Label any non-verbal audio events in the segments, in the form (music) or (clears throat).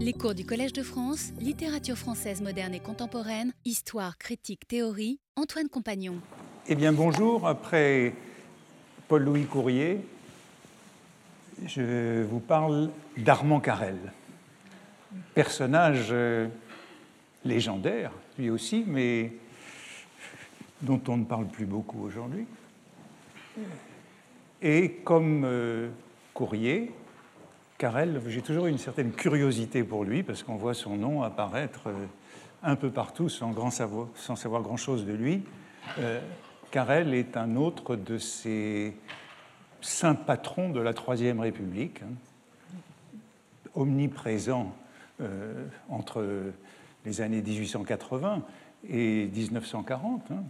Les cours du Collège de France, littérature française moderne et contemporaine, histoire, critique, théorie, Antoine Compagnon. Eh bien bonjour, après Paul-Louis Courrier, je vous parle d'Armand Carrel, personnage euh, légendaire, lui aussi, mais dont on ne parle plus beaucoup aujourd'hui. Et comme euh, Courrier, Carrel, j'ai toujours eu une certaine curiosité pour lui, parce qu'on voit son nom apparaître euh, un peu partout sans, savoir, grand-chose de lui. Euh, Carrel est un autre de ces saints patrons de la Troisième République, hein, omniprésent euh, entre les années 1880 et 1940, hein,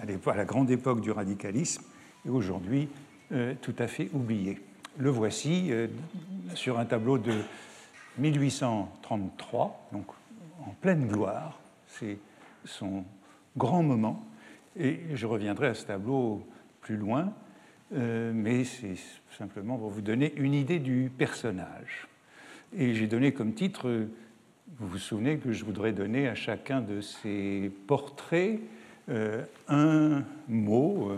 à la grande époque du radicalisme, et aujourd'hui tout à fait oublié. Le voici euh, sur un tableau de 1833, donc en pleine gloire. C'est son grand moment. Et je reviendrai à ce tableau plus loin, euh, mais c'est simplement pour vous donner une idée du personnage. Et j'ai donné comme titre, vous vous souvenez que je voudrais donner à chacun de ces portraits euh, un mot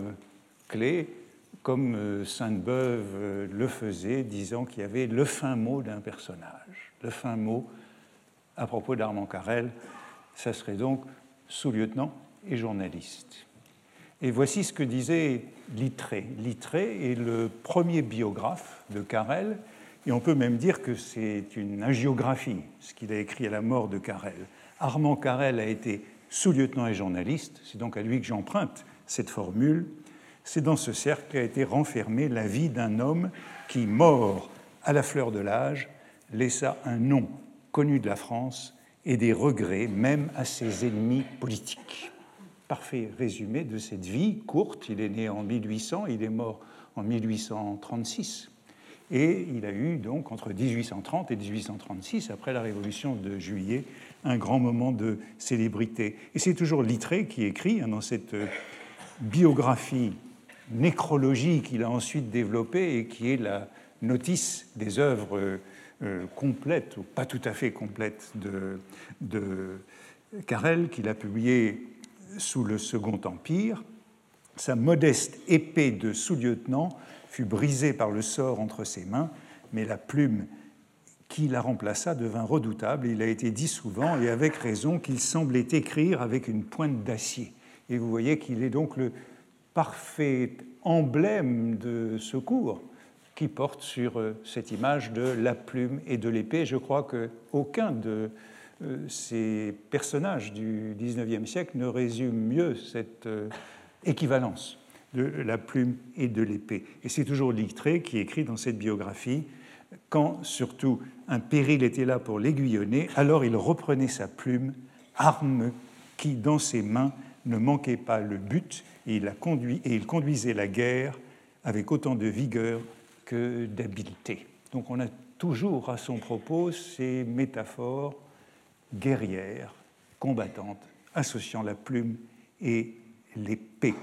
clé comme euh, Sainte-Beuve euh, le faisait, disant qu'il y avait le fin mot d'un personnage. Le fin mot, à propos d'Armand Carrel, ça serait donc sous-lieutenant et journaliste. Et voici ce que disait Littré. Littré est le premier biographe de Carrel, et on peut même dire que c'est une agiographie, ce qu'il a écrit à la mort de Carrel. Armand Carrel a été sous-lieutenant et journaliste, c'est donc à lui que j'emprunte cette formule. C'est dans ce cercle qu'a été renfermée la vie d'un homme qui, mort à la fleur de l'âge, laissa un nom connu de la France et des regrets même à ses ennemis politiques. Parfait résumé de cette vie courte. Il est né en 1800, il est mort en 1836. Et il a eu donc entre 1830 et 1836, après la Révolution de juillet, un grand moment de célébrité. Et c'est toujours Littré qui écrit hein, dans cette biographie nécrologie qu'il a ensuite développée et qui est la notice des œuvres euh, complètes, ou pas tout à fait complètes, de, de Carrel, qu'il a publié sous le Second Empire. Sa modeste épée de sous-lieutenant fut brisée par le sort entre ses mains, mais la plume qui la remplaça devint redoutable. Il a été dit souvent, et avec raison, qu'il semblait écrire avec une pointe d'acier. Et vous voyez qu'il est donc le parfait emblème de secours qui porte sur euh, cette image de la plume et de l'épée. Je crois qu'aucun de euh, ces personnages du XIXe siècle ne résume mieux cette euh, équivalence de la plume et de l'épée. Et c'est toujours Littré qui écrit dans cette biographie quand surtout un péril était là pour l'aiguillonner, alors il reprenait sa plume, arme qui dans ses mains ne manquait pas le but et il, conduisait la guerre avec autant de vigueur que d'habileté. Donc on a toujours à son propos ces métaphores guerrières, combattantes, associant la plume et l'épée.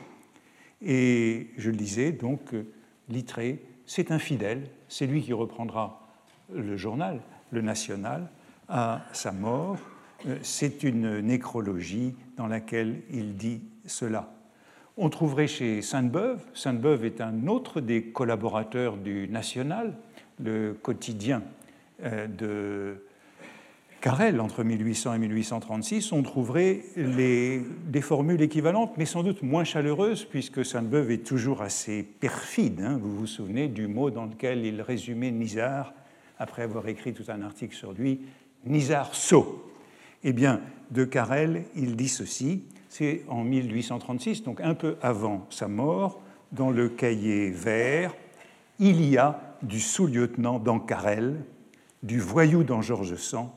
Et je le disais, donc, Littré, c'est un fidèle, c'est lui qui reprendra le journal, le National, à sa mort. C'est une nécrologie dans laquelle il dit cela. On trouverait chez Sainte-Beuve, Sainte-Beuve est un autre des collaborateurs du National, le quotidien euh, de Carrel entre 1800 et 1836, on trouverait des formules équivalentes, mais sans doute moins chaleureuses, puisque Sainte-Beuve est toujours assez perfide. Hein. Vous vous souvenez du mot dans lequel il résumait Nizar, après avoir écrit tout un article sur lui, Nizar sot. Eh bien, de Carrel, il dit ceci c'est en 1836, donc un peu avant sa mort, dans le cahier vert, il y a du sous-lieutenant dans Carrel, du voyou dans Georges Sand,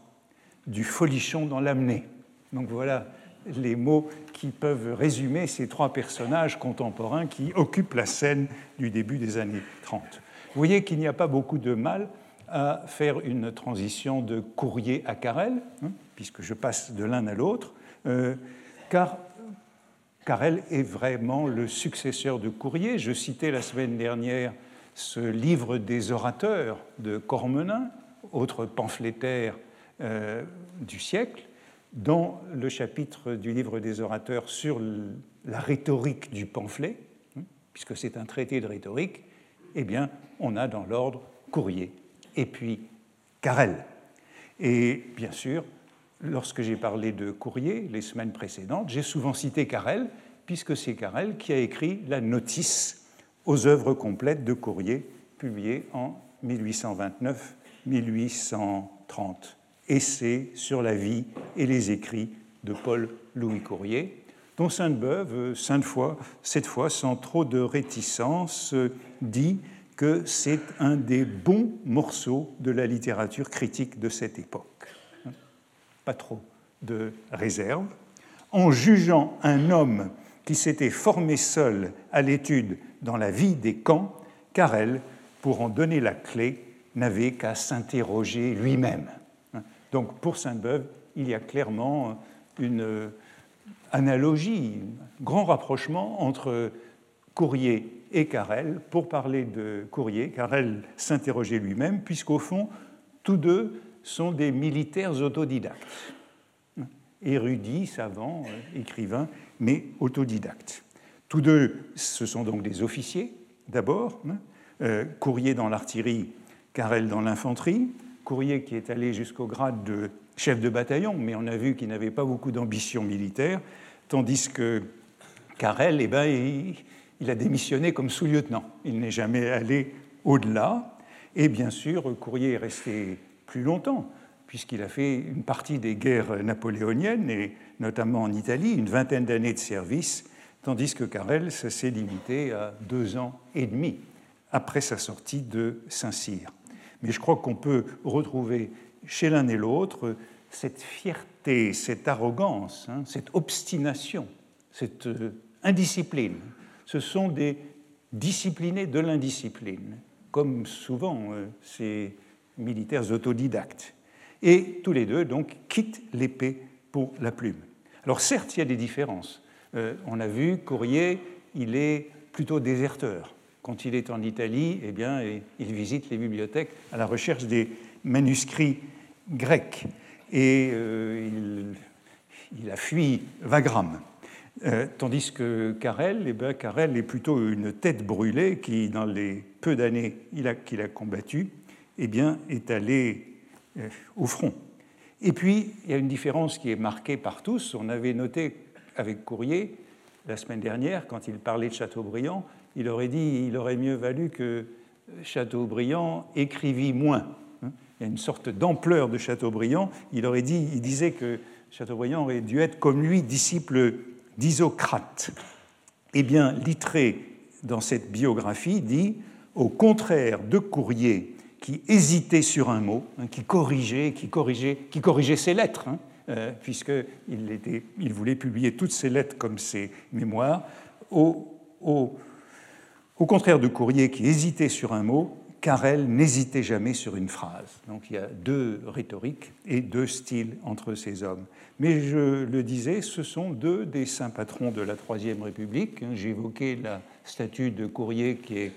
du folichon dans Lamennais. Donc voilà les mots qui peuvent résumer ces trois personnages contemporains qui occupent la scène du début des années 30. Vous voyez qu'il n'y a pas beaucoup de mal à faire une transition de courrier à Carrel, hein, puisque je passe de l'un à l'autre. Euh, car Carrel est vraiment le successeur de Courrier. Je citais la semaine dernière ce livre des orateurs de Cormenin, autre pamphlétaire du siècle, dans le chapitre du livre des orateurs sur la rhétorique du pamphlet, puisque c'est un traité de rhétorique, eh bien, on a dans l'ordre Courrier et puis Carrel. Et bien sûr, lorsque j'ai parlé de Courrier les semaines précédentes, j'ai souvent cité Carrel, puisque c'est Carrel qui a écrit la notice aux œuvres complètes de Courrier, publiée en 1829-1830 essai sur la vie et les écrits de Paul-Louis Courrier, dont Sainte-Beuve, fois, cette fois sans trop de réticence, dit que c'est un des bons morceaux de la littérature critique de cette époque. Pas trop de réserve. En jugeant un homme qui s'était formé seul à l'étude dans la vie des camps, Carrel, pour en donner la clé, n'avait qu'à s'interroger lui-même. Donc pour Sainte-Beuve, il y a clairement une analogie, un grand rapprochement entre Courrier et Carrel. Pour parler de Courrier, Carrel s'interrogeait lui-même, puisqu'au fond, tous deux sont des militaires autodidactes, érudits, savants, écrivains, mais autodidactes. Tous deux, ce sont donc des officiers, d'abord, hein. euh, Courrier dans l'artillerie, Carrel dans l'infanterie. Courrier qui est allé jusqu'au grade de chef de bataillon, mais on a vu qu'il n'avait pas beaucoup d'ambition militaire, tandis que Carrel, eh ben, il, a démissionné comme sous-lieutenant. Il n'est jamais allé au-delà. Et bien sûr, Courrier est resté plus longtemps, puisqu'il a fait une partie des guerres napoléoniennes, et notamment en Italie, une vingtaine d'années de service, tandis que Carrel, ça s'est limité à deux ans et demi après sa sortie de Saint-Cyr. Mais je crois qu'on peut retrouver chez l'un et l'autre cette fierté, cette arrogance, hein, cette obstination, cette euh, indiscipline. Ce sont des disciplinés de l'indiscipline, comme souvent euh, ces militaires autodidactes. Et tous les deux, donc, quittent l'épée pour la plume. Alors certes, il y a des différences. Euh, on a vu, Courrier, il est plutôt déserteur. Quand il est en Italie, eh bien, il visite les bibliothèques à la recherche des manuscrits grecs. Et euh, il, a fui Wagram. Euh, tandis que Carrel, eh bien, Carrel est plutôt une tête brûlée qui, dans les peu d'années qu'il a, combattu, eh bien, est allé euh, au front. Et puis, il y a une différence qui est marquée par tous. On avait noté avec Courrier, la semaine dernière, quand il parlait de Chateaubriand, il aurait dit il aurait mieux valu que Chateaubriand écrivît moins. Hein? Il y a une sorte d'ampleur de Chateaubriand. Il aurait dit, il disait que Chateaubriand aurait dû être comme lui disciple d'Isocrate. Eh bien, Littré, dans cette biographie, dit au contraire de Courrier, qui hésitait sur un mot, hein, qui corrigeait, qui corrigeait, qui corrigeait ses lettres, hein, euh, puisqu'il il voulait publier toutes ses lettres comme ses mémoires, au, au contraire de Courrier qui hésitait sur un mot, Carrel n'hésitait jamais sur une phrase. Donc il y a deux rhétoriques et deux styles entre ces hommes. Mais je le disais, ce sont deux des saints patrons de la Troisième République. J'ai évoqué la statue de Courrier qui est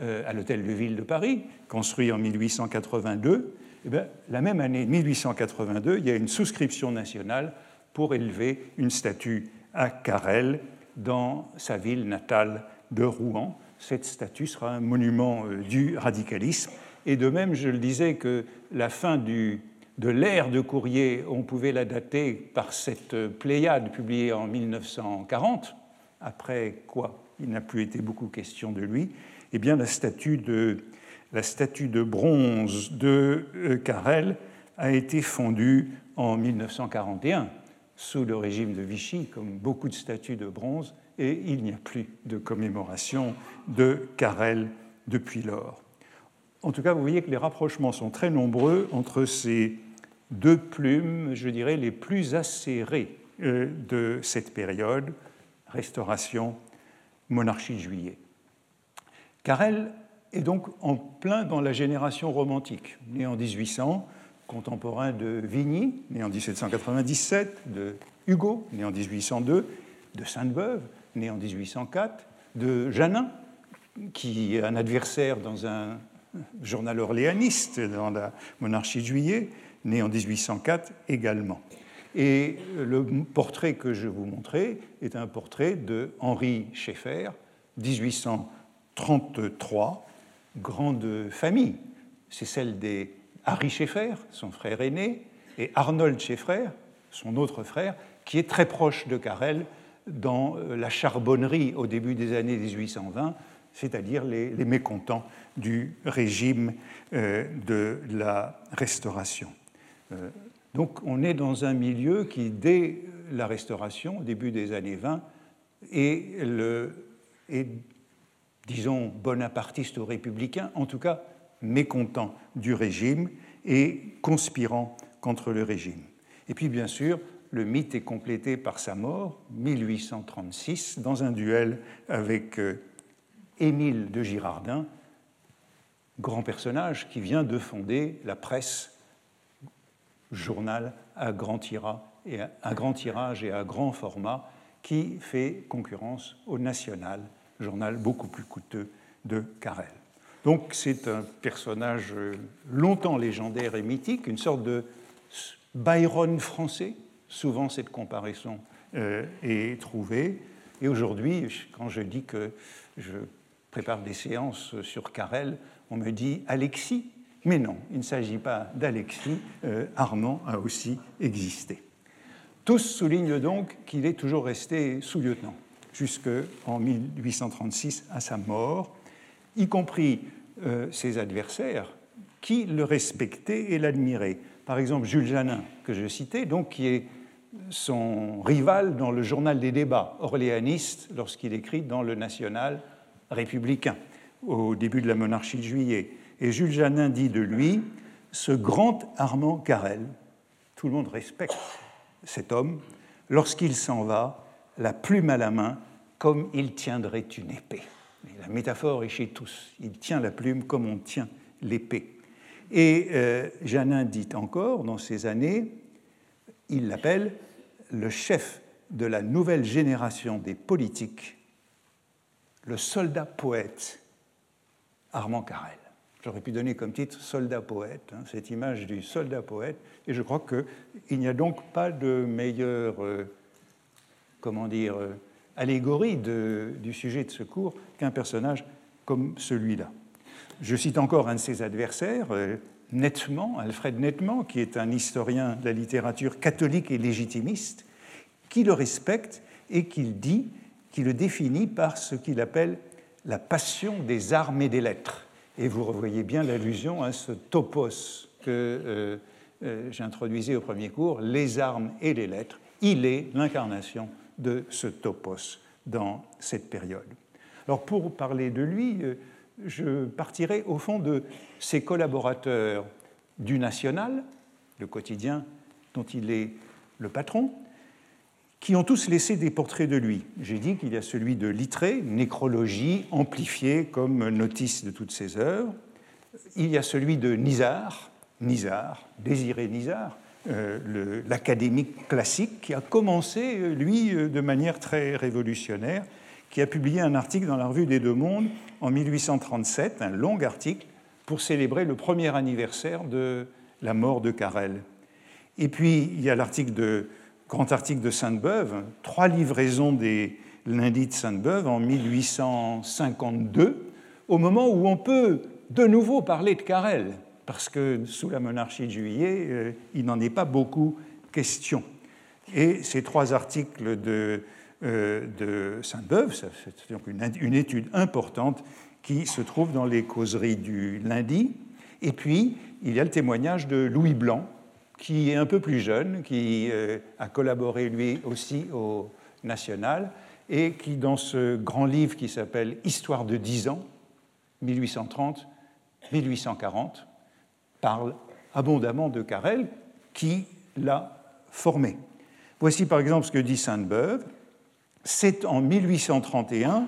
à l'hôtel de ville de Paris, construit en 1882. Et bien, la même année, 1882, il y a une souscription nationale pour élever une statue à Carrel dans sa ville natale de Rouen cette statue sera un monument euh, du radicalisme. Et de même, je le disais, que la fin de l'ère de Courrier, on pouvait la dater par cette Pléiade publiée en 1940, après quoi il n'a plus été beaucoup question de lui. Eh bien, la statue de, la statue de bronze de euh, Carrel a été fondue en 1941 sous le régime de Vichy, comme beaucoup de statues de bronze, et il n'y a plus de commémoration de Carrel depuis lors. En tout cas, vous voyez que les rapprochements sont très nombreux entre ces deux plumes, je dirais, les plus acérées euh, de cette période, Restauration, monarchie juillet. Carrel est donc en plein dans la génération romantique, né en 1800, contemporain de Vigny, né en 1797, de Hugo, né en 1802, de Sainte-Beuve, né en 1804, de Janin, qui est un adversaire dans un journal orléaniste dans la monarchie de juillet, né en 1804 également. Et le portrait que je vous montrais est un portrait de Henri Schaeffer, 1833, grande famille. C'est celle des Harry Schaeffer, son frère aîné, et Arnold Schaeffer, son autre frère, qui est très proche de Carrel dans euh, la charbonnerie au début des années 1820, c'est-à-dire les, mécontents du régime euh, de la Restauration. Euh, donc on est dans un milieu qui, dès la Restauration, au début des années 20, est, le, disons, bonapartiste ou républicain, en tout cas mécontent du régime et conspirant contre le régime. Et puis bien sûr, le mythe est complété par sa mort, 1836, dans un duel avec euh, Émile de Girardin, grand personnage qui vient de fonder la presse, journal à, grand tirage et à grand format, qui fait concurrence au National, journal beaucoup plus coûteux de Carrel. Donc c'est un personnage euh, longtemps légendaire et mythique, une sorte de Byron français, Souvent, cette comparaison euh, est trouvée. Et aujourd'hui, quand je dis que je prépare des séances sur Carrel, on me dit Alexis. Mais non, il ne s'agit pas d'Alexis. Euh, Armand a aussi existé. Tous soulignent donc qu'il est toujours resté sous-lieutenant jusqu'en 1836 à sa mort, y compris euh, ses adversaires qui le respectaient et l'admiraient. Par exemple, Jules Janin, que je citais, donc, qui est son rival dans le journal des débats orléaniste lorsqu'il écrit dans le National républicain au début de la monarchie de juillet. Et Jules Janin dit de lui, ce grand Armand Carrel, tout le monde respecte cet homme, lorsqu'il s'en va, la plume à la main, comme il tiendrait une épée. la métaphore est chez tous. Il tient la plume comme on tient l'épée. Et euh, Janin dit encore, dans ces années, il l'appelle le chef de la nouvelle génération des politiques, le soldat poète Armand Carrel. J'aurais pu donner comme titre soldat poète, hein, cette image du soldat poète, et je crois qu'il n'y a donc pas de meilleure, euh, comment dire, euh, allégorie du sujet de ce cours qu'un personnage comme celui-là. Je cite encore un de ses adversaires, euh, Nettement, Alfred Nettement, qui est un historien de la littérature catholique et légitimiste, qui le respecte et qu'il dit, qui le définit par ce qu'il appelle la passion des armes et des lettres. Et vous revoyez bien l'allusion à ce topos que euh, j'introduisais au premier cours, les armes et les lettres. Il est l'incarnation de ce topos dans cette période. Alors pour parler de lui, euh, je partirai au fond de ses collaborateurs du National, le quotidien dont il est le patron, qui ont tous laissé des portraits de lui. J'ai dit qu'il y a celui de Littré, nécrologie amplifiée comme notice de toutes ses œuvres. Il y a celui de Nizar, Nizar, Désiré Nizar, euh, l'académique classique, qui a commencé, euh, lui, euh, de manière très révolutionnaire, qui a publié un article dans la revue des Deux Mondes en 1837, un long article, pour célébrer le premier anniversaire de la mort de Carrel. Et puis, il y a l'article de, grand article de Sainte-Beuve, trois livraisons des lundis de Sainte-Beuve en 1852, au moment où on peut de nouveau parler de Carrel, parce que sous la monarchie de Juillet, euh, il n'en est pas beaucoup question. Et ces trois articles de euh, Sainte-Beuve. C'est donc une, étude importante qui se trouve dans les causeries du lundi. Et puis, il y a le témoignage de Louis Blanc, qui est un peu plus jeune, qui euh, a collaboré lui aussi au National, et qui, dans ce grand livre qui s'appelle Histoire de dix ans, 1830-1840, parle abondamment de Carrel, qui l'a formé. Voici par exemple ce que dit Sainte-Beuve c'est en 1831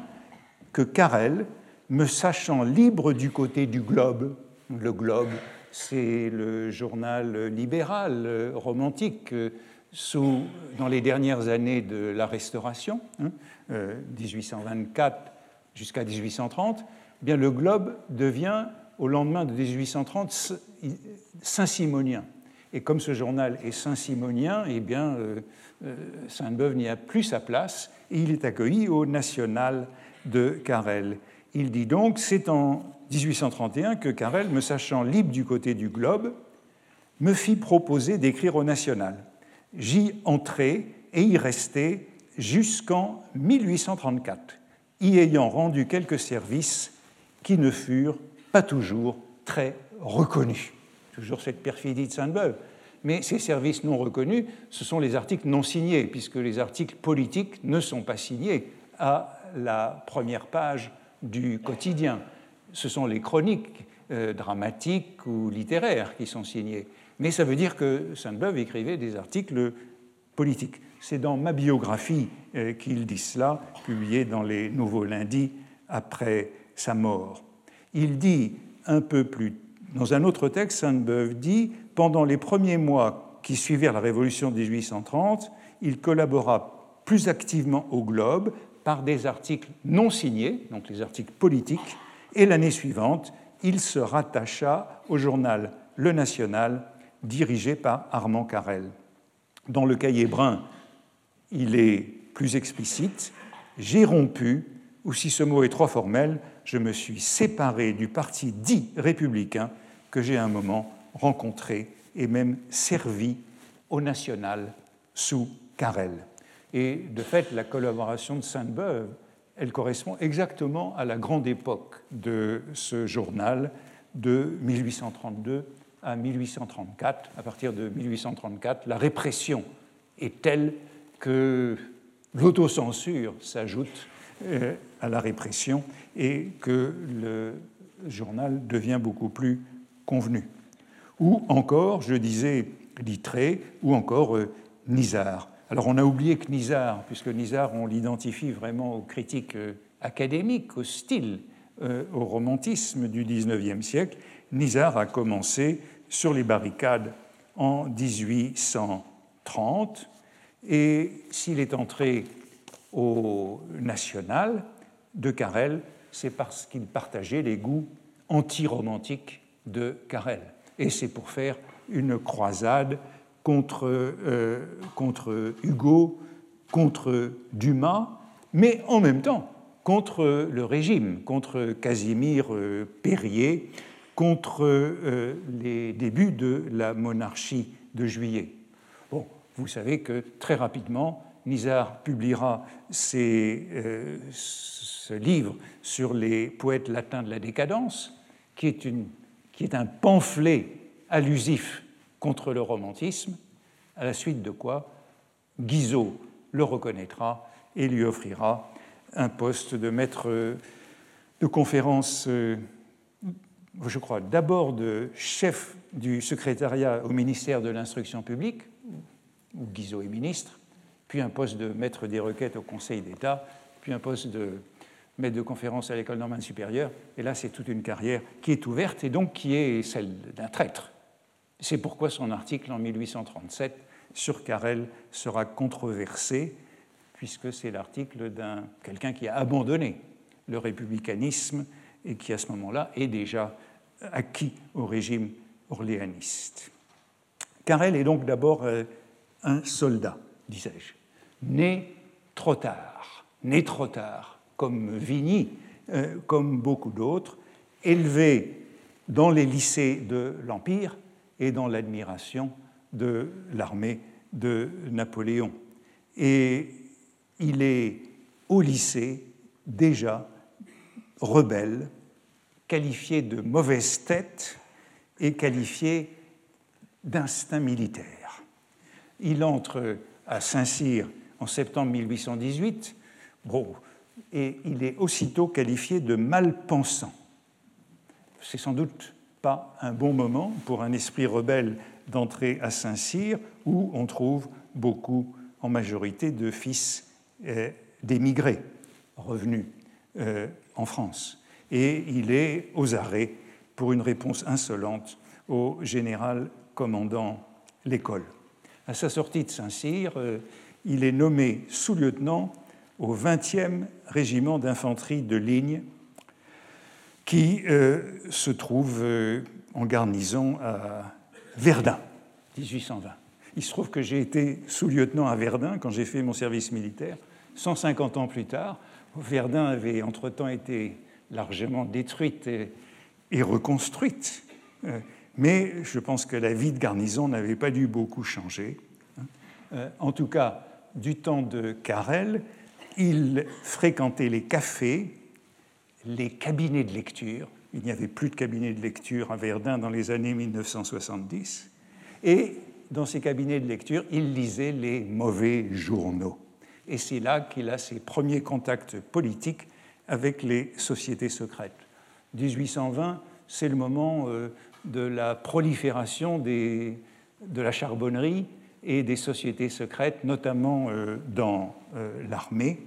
que Carrel, me sachant libre du côté du Globe, le Globe, c'est le journal libéral romantique sous, dans les dernières années de la Restauration, 1824 hein, euh, jusqu'à 1830, eh bien le Globe devient au lendemain de 1830 Saint-Simonien. Et comme ce journal est Saint-Simonien, eh bien, Sainte-Beuve n'y a plus sa place et il est accueilli au National de Carrel. Il dit donc C'est en 1831 que Carrel, me sachant libre du côté du globe, me fit proposer d'écrire au National. J'y entrai et y restai jusqu'en 1834, y ayant rendu quelques services qui ne furent pas toujours très reconnus. Toujours cette perfidie de Sainte-Beuve. Mais ces services non reconnus, ce sont les articles non signés, puisque les articles politiques ne sont pas signés à la première page du quotidien. Ce sont les chroniques euh, dramatiques ou littéraires qui sont signées. Mais ça veut dire que Sainte-Beuve écrivait des articles politiques. C'est dans ma biographie euh, qu'il dit cela, publiée dans les Nouveaux Lundis après sa mort. Il dit un peu plus, dans un autre texte, Sainte-Beuve dit Pendant les premiers mois qui suivirent la Révolution de 1830, il collabora plus activement au Globe par des articles non signés, donc les articles politiques, et l'année suivante, il se rattacha au journal Le National, dirigé par Armand Carrel. Dans le cahier brun, il est plus explicite J'ai rompu, ou si ce mot est trop formel, je me suis séparé du parti dit républicain que j'ai un moment rencontré et même servi au National sous Carrel. Et de fait, la collaboration de Sainte-Beuve, elle correspond exactement à la grande époque de ce journal de 1832 à 1834. À partir de 1834, la répression est telle que l'autocensure s'ajoute à la répression et que le journal devient beaucoup plus convenu. Ou encore, je disais Littré, ou encore euh, Nizar. Alors on a oublié que Nizar, puisque Nizar, on l'identifie vraiment aux critiques euh, académiques, au style, euh, au romantisme du XIXe siècle, Nizar a commencé sur les barricades en 1830 et s'il est entré au national de Carrel, c'est parce qu'il partageait les goûts anti-romantiques de Carrel. Et c'est pour faire une croisade contre, euh, contre Hugo, contre Dumas, mais en même temps contre le régime, contre Casimir euh, Perrier, contre euh, les débuts de la monarchie de juillet. Bon, vous savez que très rapidement, Nizar publiera ses, ce livre sur les poètes latins de la décadence, qui est, une, qui est un pamphlet allusif contre le romantisme, à la suite de quoi Guizot le reconnaîtra et lui offrira un poste de maître de conférence, euh, je crois, d'abord de chef du secrétariat au ministère de l'instruction publique, où Guizot est ministre, puis un poste de maître des requêtes au Conseil d'État, puis un poste de maître de conférence à l'école normale supérieure. Et là, c'est toute une carrière qui est ouverte et donc qui est celle d'un traître. C'est pourquoi son article en 1837 sur Carrel sera controversé, puisque c'est l'article d'un quelqu'un qui a abandonné le républicanisme et qui à ce moment-là est déjà acquis au régime orléaniste. Carrel est donc d'abord euh, un soldat, disais-je, né trop tard, né trop tard, comme Vigny, euh, comme beaucoup d'autres, élevé dans les lycées de l'Empire, et dans l'admiration de l'armée de Napoléon. Et il est au lycée déjà rebelle, qualifié de mauvaise tête et qualifié d'instinct militaire. Il entre à Saint-Cyr en septembre 1818, bon, et il est aussitôt qualifié de mal-pensant. C'est sans doute pas un bon moment pour un esprit rebelle d'entrer à Saint-Cyr, où on trouve beaucoup, en majorité, de fils euh, d'émigrés revenus euh, en France. Et il est aux arrêts pour une réponse insolente au général commandant l'école. À sa sortie de Saint-Cyr, euh, il est nommé sous-lieutenant au 20e régiment d'infanterie de ligne qui se trouve en garnison à Verdun, 1820. Il se trouve que j'ai été sous-lieutenant à Verdun quand j'ai fait mon service militaire. 150 ans plus tard, Verdun avait entre-temps été largement détruite et, reconstruite, euh, mais je pense que la vie de garnison n'avait pas dû beaucoup changer. Euh, en tout cas, du temps de Carrel, il fréquentait les cafés, les cabinets de lecture. Il n'y avait plus de cabinets de lecture à Verdun dans les années 1970. Et dans ces cabinets de lecture, il lisait les mauvais journaux. Et c'est là qu'il a ses premiers contacts politiques avec les sociétés secrètes. 1820, c'est le moment euh, de la prolifération de la charbonnerie et des sociétés secrètes, notamment euh, dans euh, l'armée,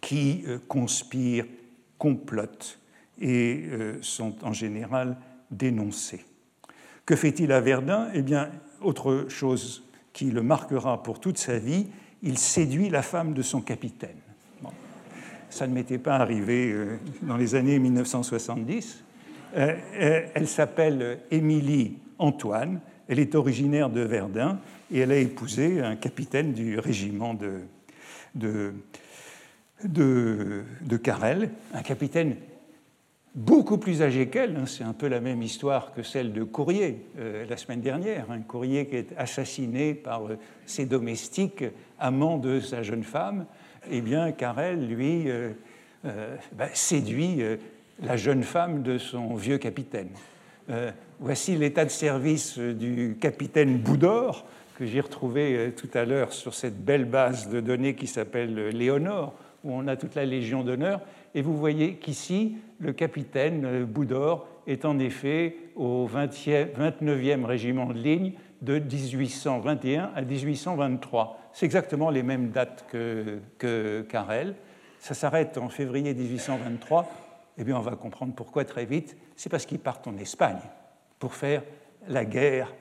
qui conspirent, complotent et sont en général dénoncées. Que fait-il à Verdun? Eh bien, autre chose qui le marquera pour toute sa vie, il séduit la femme de son capitaine. Ça ne m'était pas arrivé euh, dans les années 1970. Euh, euh, elle s'appelle Émilie Antoine, elle est originaire de Verdun et elle a épousé un capitaine du régiment de, de, de, Carrel, un capitaine beaucoup plus âgé qu'elle. Hein, c'est un peu la même histoire que celle de Courrier euh, la semaine dernière. Un Courrier qui est assassiné par euh, ses domestiques, amants de sa jeune femme. Eh bien, Carrel, lui, euh, bah, séduit la jeune femme de son vieux capitaine. Voici l'état de service du capitaine Boudor, que j'ai retrouvé tout à l'heure sur cette belle base de données qui s'appelle Léonore, où on a toute la Légion d'honneur. Et vous voyez qu'ici, le capitaine euh, Boudor est en effet au 29e régiment de ligne de 1821 à 1823. C'est exactement les mêmes dates que, que Carrel. Ça s'arrête en février 1823. Eh bien, on va comprendre pourquoi très vite. C'est parce qu'ils partent en Espagne pour faire la guerre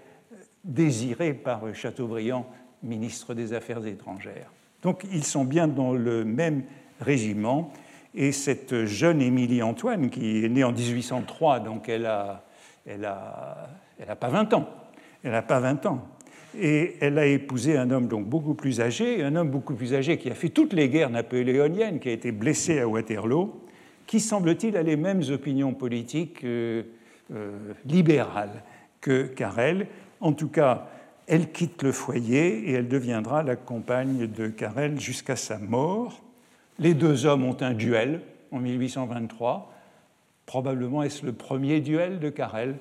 désirée par Chateaubriand, ministre des Affaires étrangères. Donc, ils sont bien dans le même régiment. Et cette jeune Émilie Antoine, qui est née en 1803, donc elle n'a elle a, elle a pas 20 ans, elle n'a pas 20 ans, et elle a épousé un homme donc beaucoup plus âgé, un homme beaucoup plus âgé qui a fait toutes les guerres napoléoniennes, qui a été blessé à Waterloo, qui semble-t-il a les mêmes opinions politiques euh, libérales que Carrel. En tout cas, elle quitte le foyer et elle deviendra la compagne de Carrel jusqu'à sa mort. Les deux hommes ont un duel en 1823. Probablement est-ce le premier duel de Carrel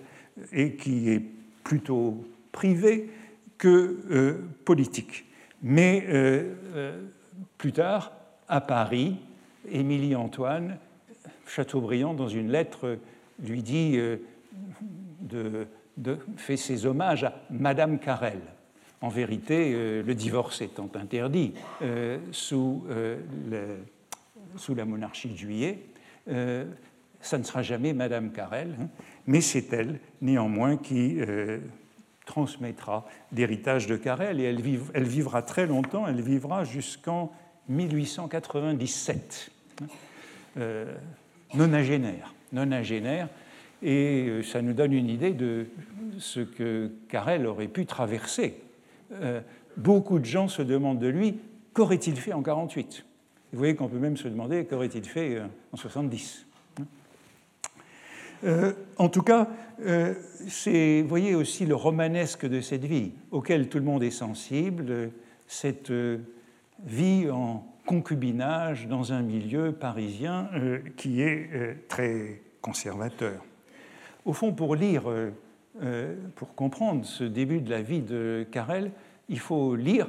et qui est plutôt privé que euh, politique. Mais euh, plus tard, à Paris, Émilie Antoine, Chateaubriand, dans une lettre, lui dit de, fait ses hommages à Madame Carrel. En vérité, euh, le divorce étant interdit euh, sous, euh, sous, la monarchie de Juillet, ça ne sera jamais Madame Carrel, hein, mais c'est elle, néanmoins, qui transmettra l'héritage de Carrel et elle, elle, vivra très longtemps, elle vivra jusqu'en 1897, hein, nonagénaire, nonagénaire, et ça nous donne une idée de ce que Carrel aurait pu traverser. Euh, beaucoup de gens se demandent de lui qu'aurait-il fait en 48 Vous voyez qu'on peut même se demander qu'aurait-il fait euh, en 70 euh, en tout cas, c'est, vous voyez aussi le romanesque de cette vie, auquel tout le monde est sensible, cette vie en concubinage dans un milieu parisien qui est très conservateur. Au fond, pour lire euh, pour comprendre ce début de la vie de Carrel, il faut lire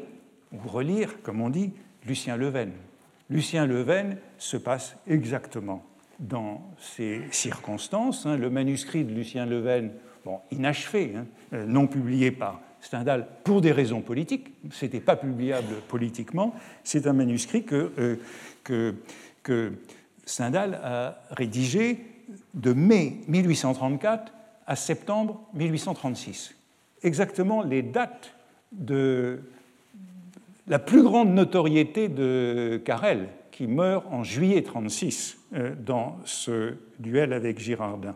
ou relire, comme on dit, Lucien Leven. Lucien Leven se passe exactement dans ces circonstances. Hein. Le manuscrit de Lucien Leven, bon, inachevé, hein, euh, non publié par Stendhal pour des raisons politiques, ce n'était pas publiable politiquement, c'est un manuscrit que, euh, que, que Stendhal a rédigé de mai 1834 à septembre 1836. Exactement les dates de la plus grande notoriété de Carrel, qui meurt en juillet 36 dans ce duel avec Girardin.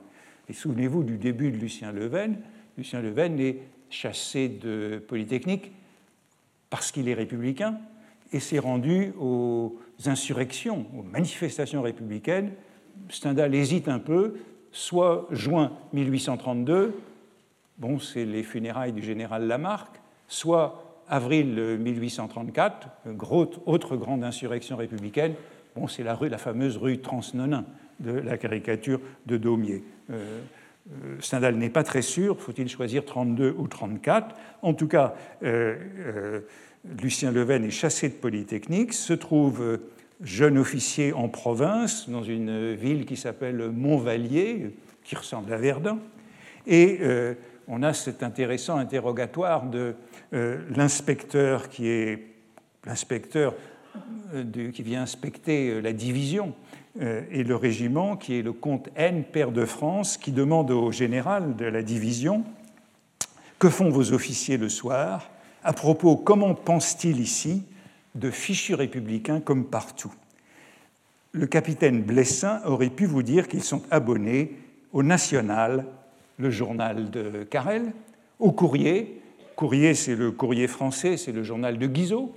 Et souvenez-vous du début de Lucien Leven. Lucien Leven est chassé de Polytechnique parce qu'il est républicain et s'est rendu aux insurrections, aux manifestations républicaines. Stendhal hésite un peu, soit juin 1832, bon, c'est les funérailles du général Lamarck, soit avril 1834, autre grande insurrection républicaine, bon, c'est la, la fameuse rue Transnonain de la caricature de Daumier. Euh, euh, Stendhal n'est pas très sûr, faut-il choisir 32 ou 34 En tout cas, euh, Lucien Leven est chassé de Polytechnique, se trouve jeune officier en province, dans une ville qui s'appelle Montvalier, qui ressemble à Verdun, et on a cet intéressant interrogatoire de l'inspecteur qui est l'inspecteur qui vient inspecter la division euh, et le régiment, qui est le comte N, père de France, qui demande au général de la division Que font vos officiers le soir? À propos, comment pense-t-il ici? De fichus républicains comme partout Le capitaine Blessin aurait pu vous dire qu'ils sont abonnés au National, le journal de Carrel, au Courrier. Courrier, c'est le courrier français, c'est le journal de Guizot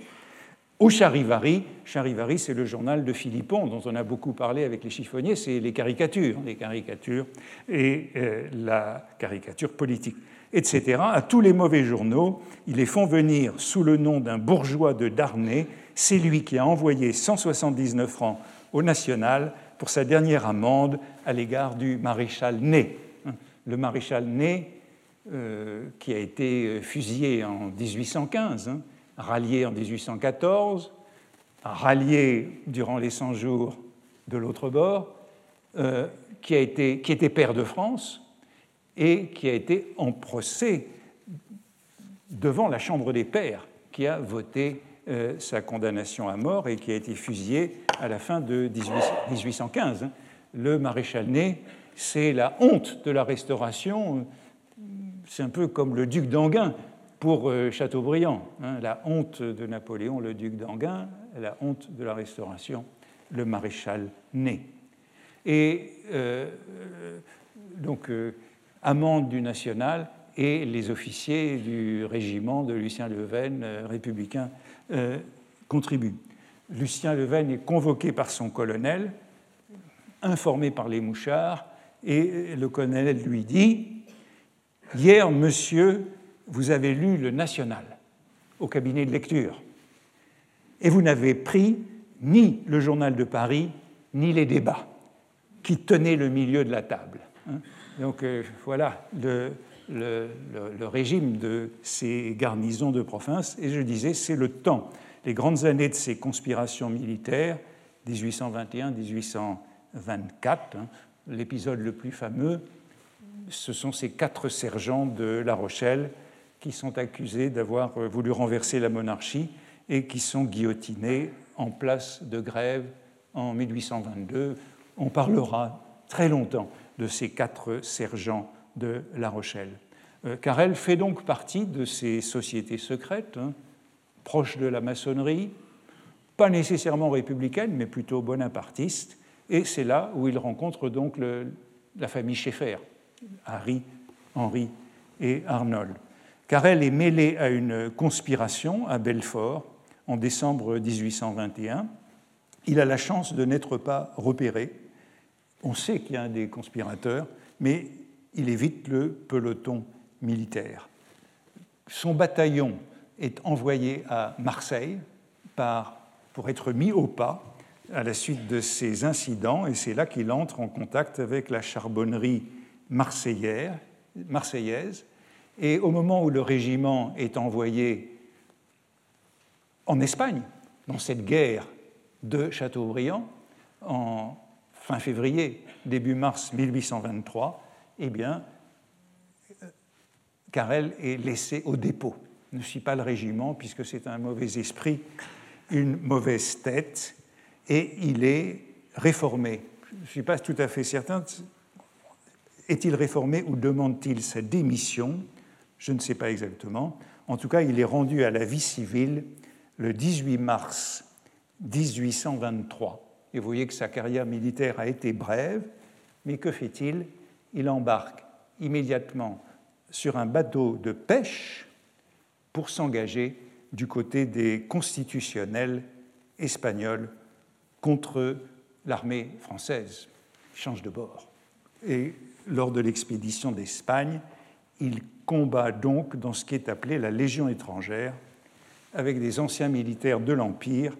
au Charivari. Charivari, c'est le journal de Philippon, dont on a beaucoup parlé avec les chiffonniers, c'est les caricatures, les caricatures et euh, la caricature politique, etc. À tous les mauvais journaux, ils les font venir sous le nom d'un bourgeois de Darnay. C'est lui qui a envoyé 179 francs au National pour sa dernière amende à l'égard du maréchal Ney. Le maréchal Ney, euh, qui a été fusillé en 1815, rallié en 1814, rallié durant les 100 jours de l'autre bord, euh, qui, était père de France et qui a été en procès devant la Chambre des pairs, qui a voté euh, sa condamnation à mort et qui a été fusillé à la fin de 1815. Le maréchal Ney, c'est la honte de la Restauration. C'est un peu comme le duc d'Anguin pour euh, Chateaubriand, hein, la honte de Napoléon, le duc d'Anguin, la honte de la Restauration, le maréchal Ney. Et euh, donc, amende du national et les officiers du régiment de Lucien Leven, républicain, contribuent. Lucien Leven est convoqué par son colonel, informé par les mouchards, et le colonel lui dit Hier, monsieur, vous avez lu le National au cabinet de lecture et vous n'avez pris ni le journal de Paris ni les débats qui tenaient le milieu de la table. Hein. Donc euh, voilà le, régime de ces garnisons de province. Et je disais, c'est le temps, les grandes années de ces conspirations militaires, 1821-1824, hein, l'épisode le plus fameux, ce sont ces quatre sergents de La Rochelle qui sont accusés d'avoir euh, voulu renverser la monarchie et qui sont guillotinés en place de grève en 1822. On parlera très longtemps de ces quatre sergents de La Rochelle. Euh, car elle fait donc partie de ces sociétés secrètes, hein, proches de la maçonnerie, pas nécessairement républicaines, mais plutôt bonapartistes, et c'est là où il rencontre donc la famille Schaeffer, Harry, Henri et Arnold car elle est mêlée à une conspiration à Belfort en décembre 1821. Il a la chance de n'être pas repéré. On sait qu'il y a un des conspirateurs, mais il évite le peloton militaire. Son bataillon est envoyé à Marseille pour être mis au pas à la suite de ces incidents, et c'est là qu'il entre en contact avec la charbonnerie marseillaise, et au moment où le régiment est envoyé en Espagne, dans cette guerre de Châteaubriand, en fin février, début mars 1823, eh bien, Carrel est laissé au dépôt. Ne suit pas le régiment puisque c'est un mauvais esprit, une mauvaise tête, et il est réformé. Je ne suis pas tout à fait certain. Est-il réformé ou demande-t-il sa démission? Je ne sais pas exactement. En tout cas, il est rendu à la vie civile le 18 mars 1823. Et vous voyez que sa carrière militaire a été brève, mais que fait-il? Il embarque immédiatement sur un bateau de pêche pour s'engager du côté des constitutionnels espagnols contre l'armée française. Il change de bord. Et lors de l'expédition d'Espagne, il combat donc dans ce qui est appelé la Légion étrangère, avec des anciens militaires de l'Empire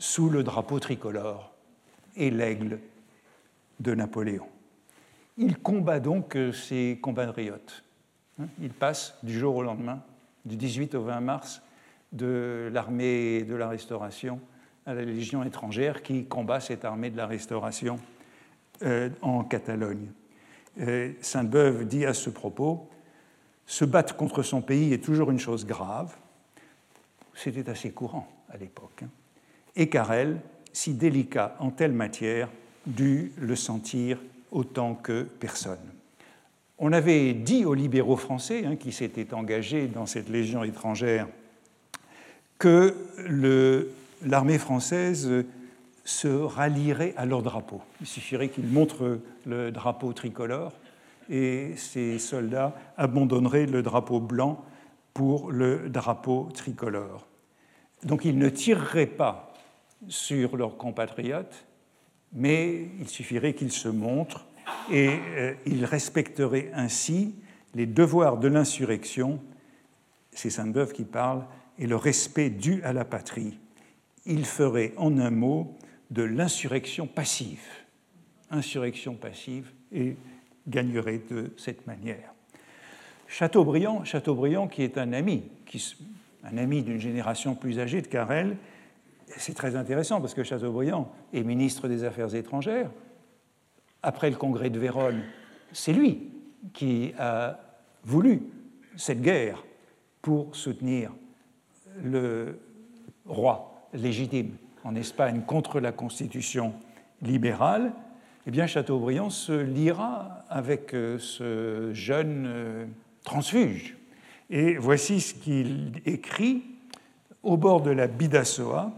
sous le drapeau tricolore et l'aigle de Napoléon. Il combat donc ses compatriotes. Hein, il passe du jour au lendemain, du 18 au 20 mars, de l'armée de la Restauration à la Légion étrangère qui combat cette armée de la Restauration euh, en Catalogne. Euh, Sainte-Beuve dit à ce propos Se battre contre son pays est toujours une chose grave. C'était assez courant à l'époque. Hein. Et Carrel, si délicat en telle matière, dut le sentir autant que personne. On avait dit aux libéraux français hein, qui s'étaient engagés dans cette légion étrangère que l'armée française se rallierait à leur drapeau. Il suffirait qu'ils montrent le drapeau tricolore et ces soldats abandonneraient le drapeau blanc pour le drapeau tricolore. Donc ils ne tireraient pas sur leurs compatriotes, mais il suffirait qu'ils se montrent et euh, ils respecteraient ainsi les devoirs de l'insurrection, c'est Sainte-Beuve qui parle, et le respect dû à la patrie. Ils feraient en un mot de l'insurrection passive. Insurrection passive et gagnerait de cette manière. Chateaubriand, Chateaubriand qui est un ami, qui, un ami d'une génération plus âgée de Carrel, c'est très intéressant parce que Chateaubriand est ministre des Affaires étrangères. Après le congrès de Vérone, c'est lui qui a voulu cette guerre pour soutenir le roi légitime en Espagne contre la constitution libérale, eh bien Chateaubriand se liera avec euh, ce jeune euh, transfuge. Et voici ce qu'il écrit au bord de la Bidassoa.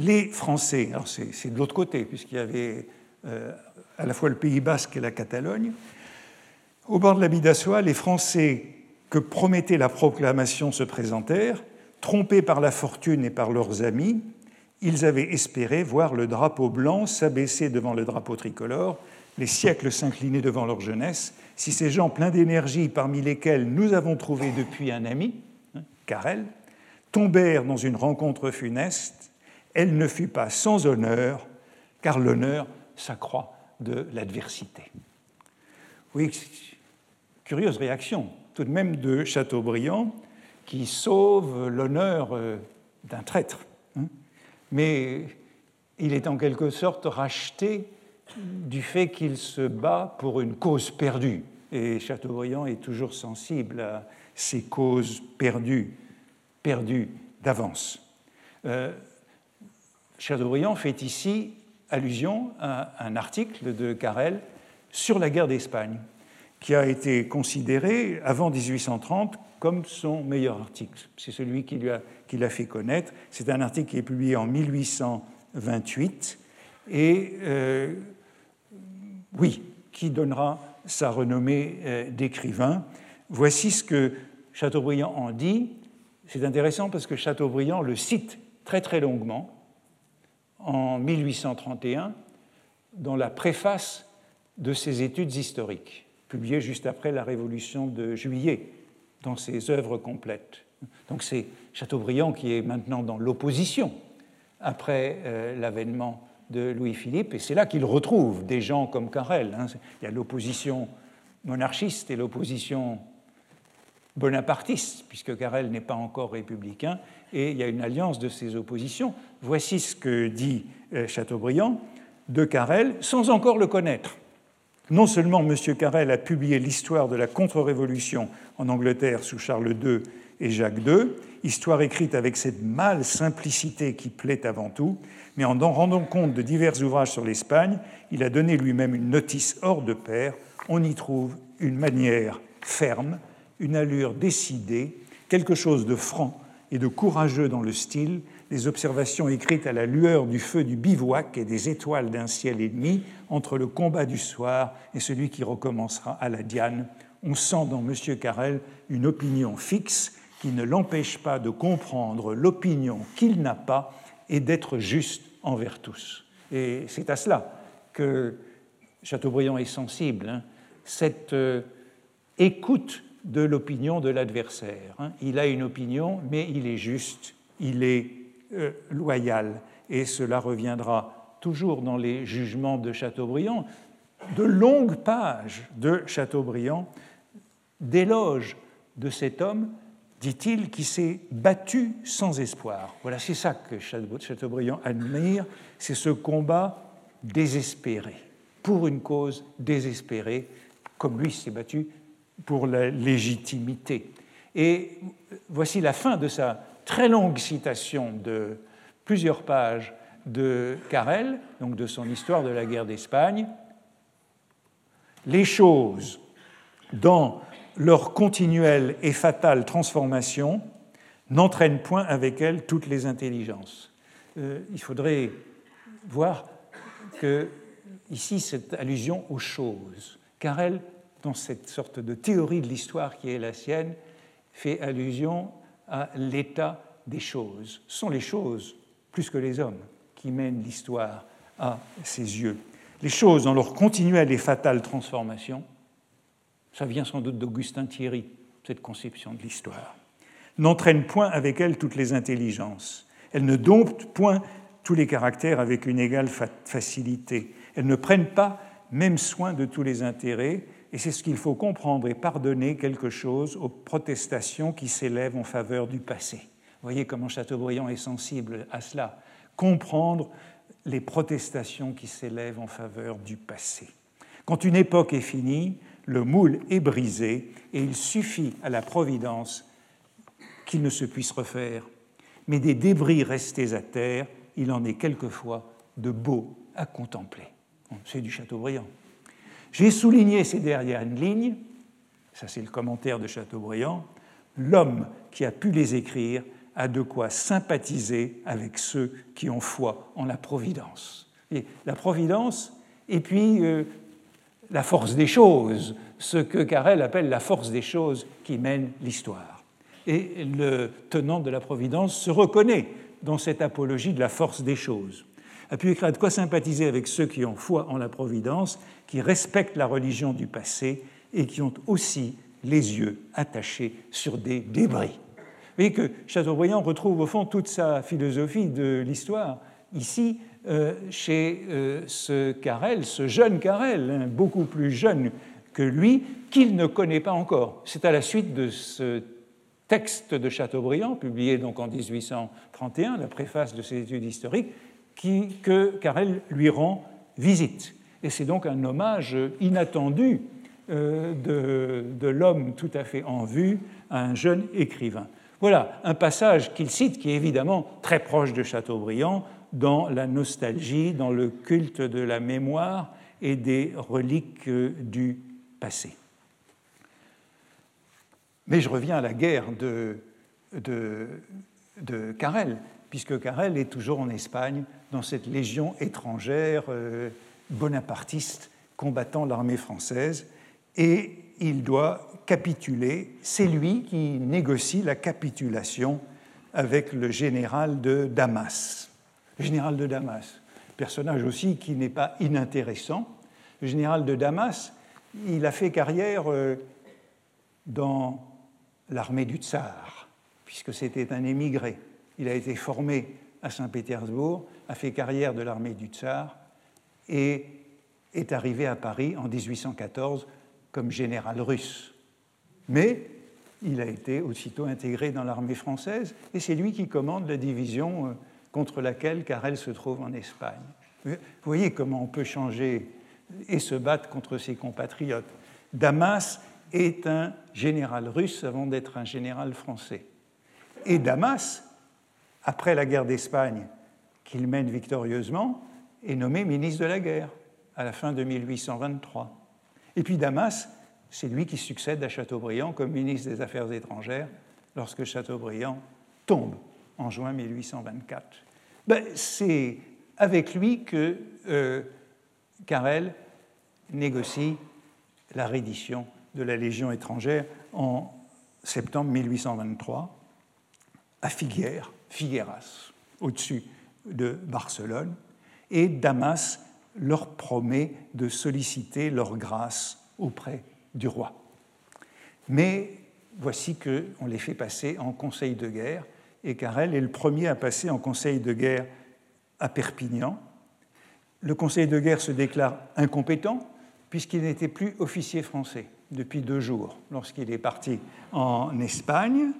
Les Français, alors c'est de l'autre côté, puisqu'il y avait euh, à la fois le Pays basque et la Catalogne, au bord de la Bidassoa, les Français que promettait la proclamation se présentèrent, trompés par la fortune et par leurs amis, ils avaient espéré voir le drapeau blanc s'abaisser devant le drapeau tricolore, les siècles s'incliner devant leur jeunesse, si ces gens pleins d'énergie, parmi lesquels nous avons trouvé depuis un ami, hein, tombèrent dans une rencontre funeste, elle ne fut pas sans honneur, car l'honneur s'accroît de l'adversité. Oui, curieuse réaction tout de même de Chateaubriand, qui sauve l'honneur euh, d'un traître mais il est en quelque sorte racheté du fait qu'il se bat pour une cause perdue. Et Chateaubriand est toujours sensible à ces causes perdues, perdues d'avance. Euh, Chateaubriand fait ici allusion à un article de Carrel sur la guerre d'Espagne, qui a été considéré avant 1830 comme son meilleur article. C'est celui qui l'a fait connaître. C'est un article qui est publié en 1828 et, euh, oui, qui donnera sa renommée euh, d'écrivain. Voici ce que Chateaubriand en dit. C'est intéressant parce que Chateaubriand le cite très très longuement en 1831 dans la préface de ses études historiques, publiées juste après la Révolution de juillet dans ses œuvres complètes. Donc c'est Chateaubriand qui est maintenant dans l'opposition après euh, l'avènement de Louis-Philippe, et c'est là qu'il retrouve des gens comme Carrel. Hein. Il y a l'opposition monarchiste et l'opposition bonapartiste, puisque Carrel n'est pas encore républicain, et il y a une alliance de ces oppositions. Voici ce que dit euh, Chateaubriand de Carrel, sans encore le connaître. Non seulement M. Carrel a publié l'histoire de la contre-révolution en Angleterre sous Charles II et Jacques II, histoire écrite avec cette mâle simplicité qui plaît avant tout, mais en rendant compte de divers ouvrages sur l'Espagne, il a donné lui-même une notice hors de pair. On y trouve une manière ferme, une allure décidée, quelque chose de franc et de courageux dans le style, des observations écrites à la lueur du feu du bivouac et des étoiles d'un ciel ennemi entre le combat du soir et celui qui recommencera à la Diane. On sent dans M. Carrel une opinion fixe qui ne l'empêche pas de comprendre l'opinion qu'il n'a pas et d'être juste envers tous. Et c'est à cela que Chateaubriand est sensible, hein. cette euh, écoute de l'opinion de l'adversaire. Hein. Il a une opinion, mais il est juste, il est euh, loyal. Et cela reviendra toujours dans les jugements de Chateaubriand. De longues pages de Chateaubriand d'éloges de cet homme, dit-il, qui s'est battu sans espoir. Voilà, c'est ça que Chateaubriand admire, c'est ce combat désespéré, pour une cause désespérée, comme lui s'est battu pour la légitimité. Et voici la fin de sa très longue citation de plusieurs pages de Carrel, donc de son histoire de la guerre d'Espagne. Les choses, dans leur continuelle et fatale transformation, n'entraînent point avec elles toutes les intelligences. Euh, il faudrait voir que ici cette allusion aux choses. Carrel dans cette sorte de théorie de l'histoire qui est la sienne, fait allusion à l'état des choses. Ce sont les choses, plus que les hommes, qui mènent l'histoire à ses yeux. Les choses, dans leur continuelle et fatale transformation, ça vient sans doute d'Augustin Thierry, cette conception de l'histoire, n'entraînent point avec elles toutes les intelligences. Elles ne domptent point tous les caractères avec une égale facilité. Elles ne prennent pas même soin de tous les intérêts et c'est ce qu'il faut comprendre et pardonner quelque chose aux protestations qui s'élèvent en faveur du passé. Voyez comment Chateaubriand est sensible à cela. Comprendre les protestations qui s'élèvent en faveur du passé. Quand une époque est finie, le moule est brisé et il suffit à la Providence qu'il ne se puisse refaire. Mais des débris restés à terre, il en est quelquefois de beaux à contempler. C'est du Chateaubriand. J'ai souligné ces dernières lignes, ça c'est le commentaire de Chateaubriand, l'homme qui a pu les écrire a de quoi sympathiser avec ceux qui ont foi en la Providence. La Providence, et puis euh, la force des choses, ce que Carrel appelle la force des choses qui mène l'histoire. Et le tenant de la Providence se reconnaît dans cette apologie de la force des choses. A pu écrire de quoi sympathiser avec ceux qui ont foi en la Providence qui respectent la religion du passé et qui ont aussi les yeux attachés sur des débris. Vous voyez que Chateaubriand retrouve au fond toute sa philosophie de l'histoire ici euh, chez euh, ce Carrel, ce jeune Carrel, hein, beaucoup plus jeune que lui, qu'il ne connaît pas encore. C'est à la suite de ce texte de Chateaubriand, publié donc en 1831, la préface de ses études historiques, que Carrel lui rend visite. Et c'est donc un hommage inattendu euh, de, de l'homme tout à fait en vue à un jeune écrivain. Voilà un passage qu'il cite qui est évidemment très proche de Chateaubriand dans la nostalgie, dans le culte de la mémoire et des reliques euh, du passé. Mais je reviens à la guerre de, de, de Carrel, puisque Carrel est toujours en Espagne dans cette légion étrangère euh, bonapartiste combattant l'armée française et il doit capituler. C'est lui qui négocie la capitulation avec le général de Damas. Le général de Damas, personnage aussi qui n'est pas inintéressant. Le général de Damas, il a fait carrière euh, dans l'armée du tsar, puisque c'était un émigré. Il a été formé à Saint-Pétersbourg, a fait carrière de l'armée du tsar et est arrivé à Paris en 1814 comme général russe. Mais il a été aussitôt intégré dans l'armée française et c'est lui qui commande la division euh, contre laquelle Carrel se trouve en Espagne. Vous voyez comment on peut changer et se battre contre ses compatriotes. Damas est un général russe avant d'être un général français. Et Damas, après la guerre d'Espagne qu'il mène victorieusement, est nommé ministre de la guerre à la fin de 1823. Et puis Damas, c'est lui qui succède à Chateaubriand comme ministre des Affaires étrangères lorsque Chateaubriand tombe en juin 1824. Ben, c'est avec lui que euh, Carrel négocie la reddition de la Légion étrangère en septembre 1823 à Figueres, Figueras, au-dessus de Barcelone, et Damas leur promet de solliciter leur grâce auprès du roi. Mais voici qu'on les fait passer en conseil de guerre, et Carrel est le premier à passer en conseil de guerre à Perpignan. Le conseil de guerre se déclare incompétent puisqu'il n'était plus officier français depuis deux jours lorsqu'il est parti en Espagne,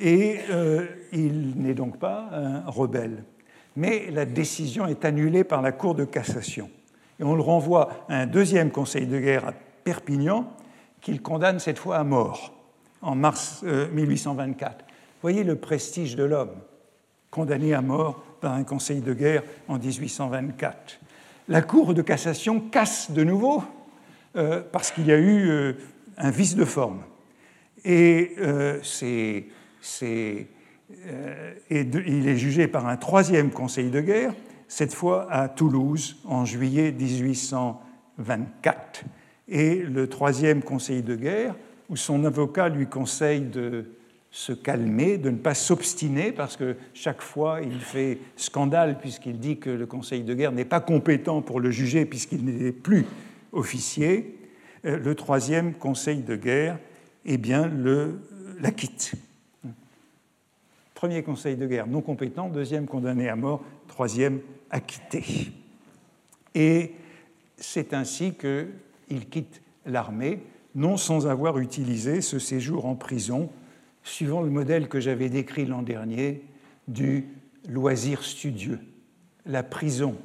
et euh, il n'est donc pas un rebelle. Mais la décision est annulée par la Cour de cassation. Et on le renvoie à un deuxième conseil de guerre à Perpignan, qu'il condamne cette fois à mort en mars 1824. Euh, Voyez le prestige de l'homme, condamné à mort par un conseil de guerre en 1824. La Cour de cassation casse de nouveau euh, parce qu'il y a eu euh, un vice de forme. Et, c'est, il est jugé par un troisième conseil de guerre, cette fois à Toulouse en juillet 1824 et le troisième conseil de guerre, où son avocat lui conseille de se calmer, de ne pas s'obstiner, parce que chaque fois il fait scandale puisqu'il dit que le conseil de guerre n'est pas compétent pour le juger puisqu'il n'est plus officier. Euh, le troisième conseil de guerre, eh bien, l'acquitte. Premier conseil de guerre non compétent, deuxième condamné à mort, troisième acquitté. Et c'est ainsi que il quitte l'armée, non sans avoir utilisé ce séjour en prison, suivant le modèle que j'avais décrit l'an dernier du loisir studieux. La prison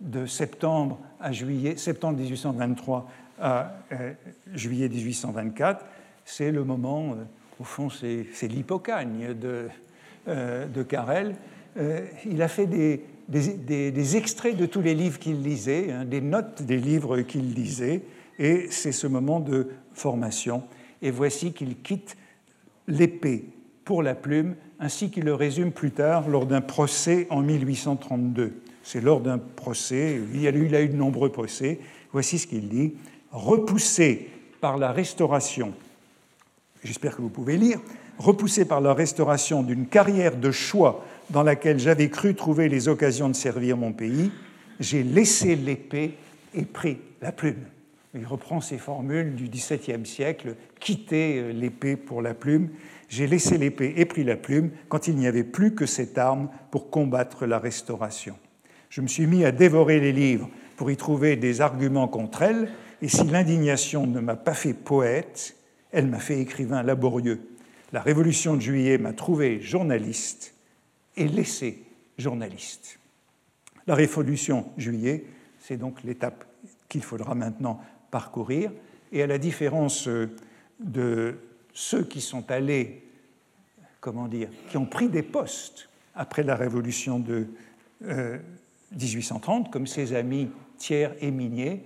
de septembre à juillet, septembre 1823 à euh, juillet 1824, c'est le moment, euh, au fond, c'est l'hypocagne de, euh, Carrel. il a fait des, extraits de tous les livres qu'il lisait, hein, des notes des livres qu'il lisait, et c'est ce moment de formation. Et voici qu'il quitte l'épée pour la plume, ainsi qu'il le résume plus tard lors d'un procès en 1832. C'est lors d'un procès, il a eu de nombreux procès. Voici ce qu'il dit Repoussé par la restauration, j'espère que vous pouvez lire, repoussé par la restauration d'une carrière de choix dans laquelle j'avais cru trouver les occasions de servir mon pays, j'ai laissé l'épée et pris la plume. Il reprend ces formules du XVIIe siècle, quitter euh, l'épée pour la plume. J'ai laissé l'épée et pris la plume quand il n'y avait plus que cette arme pour combattre la restauration. Je me suis mis à dévorer les livres pour y trouver des arguments contre elle, et si l'indignation ne m'a pas fait poète, elle m'a fait écrivain laborieux. La Révolution de juillet m'a trouvé journaliste, et laisser journaliste. La révolution juillet, c'est donc l'étape qu'il faudra maintenant parcourir. Et à la différence euh, de ceux qui sont allés, comment dire, qui ont pris des postes après la révolution de 1830, euh, comme ses amis Thiers et Minier,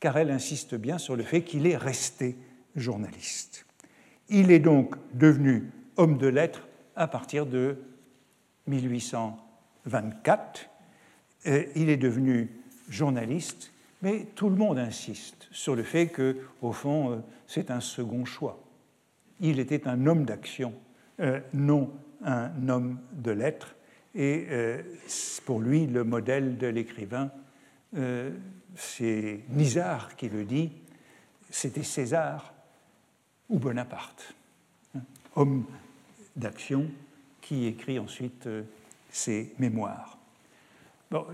Carrel insiste bien sur le fait qu'il est resté journaliste. Il est donc devenu homme de lettres à partir de 1824. il est devenu journaliste, mais tout le monde insiste sur le fait que, au fond, euh, c'est un second choix. Il était un homme d'action, euh, non un homme de lettres, et euh, pour lui, le modèle de l'écrivain, c'est Nizar qui le dit, c'était César ou Bonaparte, homme d'action qui écrit ensuite euh, ses mémoires.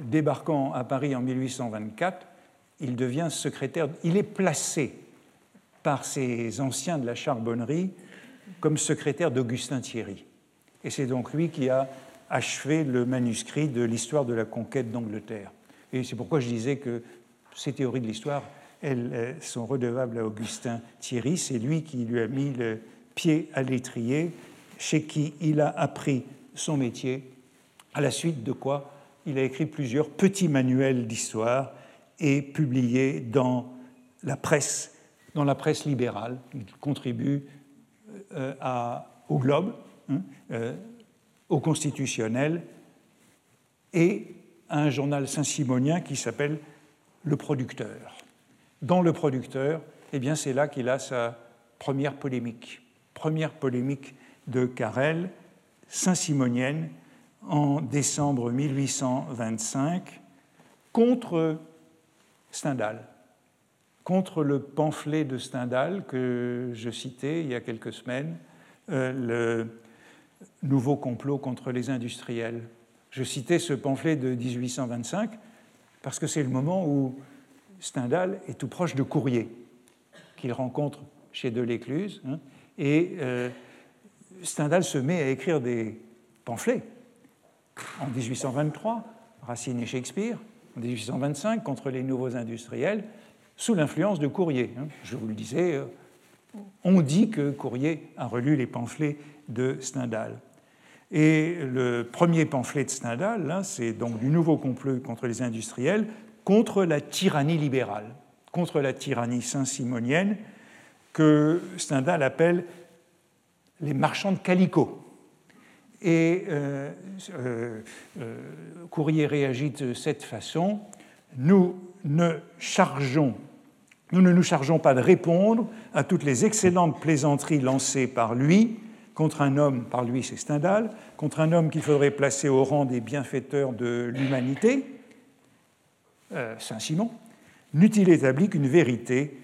débarquant à Paris en 1824, il devient secrétaire, il est placé par ses anciens de la charbonnerie comme secrétaire d'Augustin Thierry. Et c'est donc lui qui a achevé le manuscrit de l'histoire de la conquête d'Angleterre. Et c'est pourquoi je disais que ces théories de l'histoire, elles euh, sont redevables à Augustin Thierry. C'est lui qui lui a mis le pied à l'étrier chez qui il a appris son métier, à la suite de quoi il a écrit plusieurs petits manuels d'histoire et publié dans la presse, dans la presse libérale. Il contribue euh, au Globe, hein, au constitutionnel et à un journal saint-simonien qui s'appelle Le Producteur. Dans Le Producteur, eh bien, c'est là qu'il a sa première polémique. Première polémique de Carrel, saint-simonienne, en décembre 1825, contre Stendhal, contre le pamphlet de Stendhal que je citais il y a quelques semaines, euh, le nouveau complot contre les industriels. Je citais ce pamphlet de 1825 parce que c'est le moment où Stendhal est tout proche de Courrier, qu'il rencontre chez Delécluse, hein, et euh, Stendhal se met à écrire des pamphlets en 1823, Racine et Shakespeare, en 1825 contre les nouveaux industriels, sous l'influence de Courrier. Hein. Je vous le disais, euh, on dit que Courrier a relu les pamphlets de Stendhal. Et le premier pamphlet de Stendhal, c'est donc du nouveau complot contre les industriels, contre la tyrannie libérale, contre la tyrannie saint-simonienne, que Stendhal appelle les marchands de calicot. Et euh, euh, euh, Courrier réagit de cette façon nous ne chargeons, nous ne nous chargeons pas de répondre à toutes les excellentes plaisanteries lancées par lui contre un homme, par lui c'est Stendhal, contre un homme qu'il faudrait placer au rang des bienfaiteurs de l'humanité, Saint-Simon, n'eût-il établi qu'une vérité,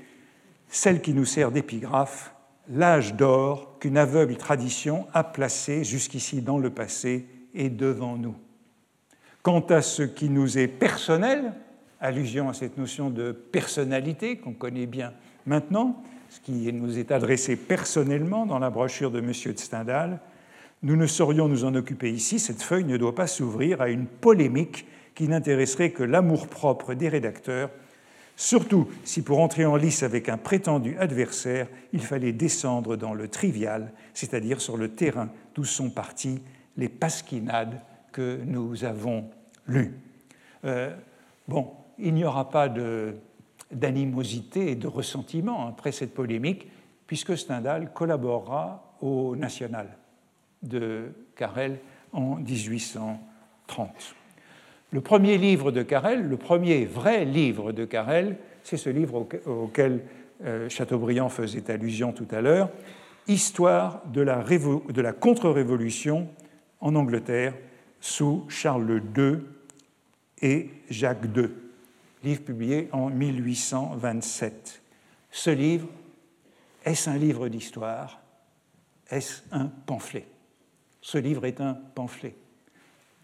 celle qui nous sert d'épigraphe, l'âge d'or qu'une aveugle tradition a placé jusqu'ici dans le passé et devant nous. Quant à ce qui nous est personnel, allusion à cette notion de personnalité qu'on connaît bien maintenant, ce qui nous est adressé personnellement dans la brochure de M. de Stendhal, nous ne saurions nous en occuper ici. Cette feuille ne doit pas s'ouvrir à une polémique qui n'intéresserait que l'amour-propre des rédacteurs, surtout si pour entrer en lice avec un prétendu adversaire, il fallait descendre dans le trivial, c'est-à-dire sur le terrain d'où sont parties les pasquinades que nous avons lues. Euh, bon, il n'y aura pas d'animosité et de ressentiment après cette polémique, puisque Stendhal collaborera au National de Carrel en 1830. Le premier livre de Carrel, le premier vrai livre de Carrel, c'est ce livre auquel euh, Chateaubriand faisait allusion tout à l'heure, Histoire de la, de la contre-révolution en Angleterre sous Charles II et Jacques II livre publié en 1827. Ce livre, est-ce un livre d'histoire? Est-ce un pamphlet? Ce livre est un pamphlet.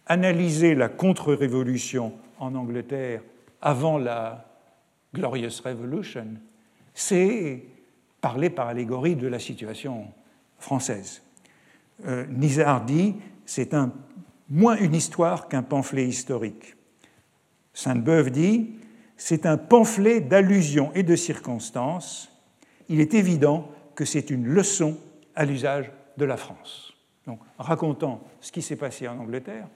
Analyser la contre-révolution en Angleterre avant la Glorious Revolution, c'est parler par allégorie de la situation française. Euh, Nizar dit c'est moins une histoire qu'un pamphlet historique. Sainte-Beuve dit c'est un pamphlet d'allusions et de circonstances. Il est évident que c'est une leçon à l'usage de la France. Donc, racontant ce qui s'est passé en Angleterre,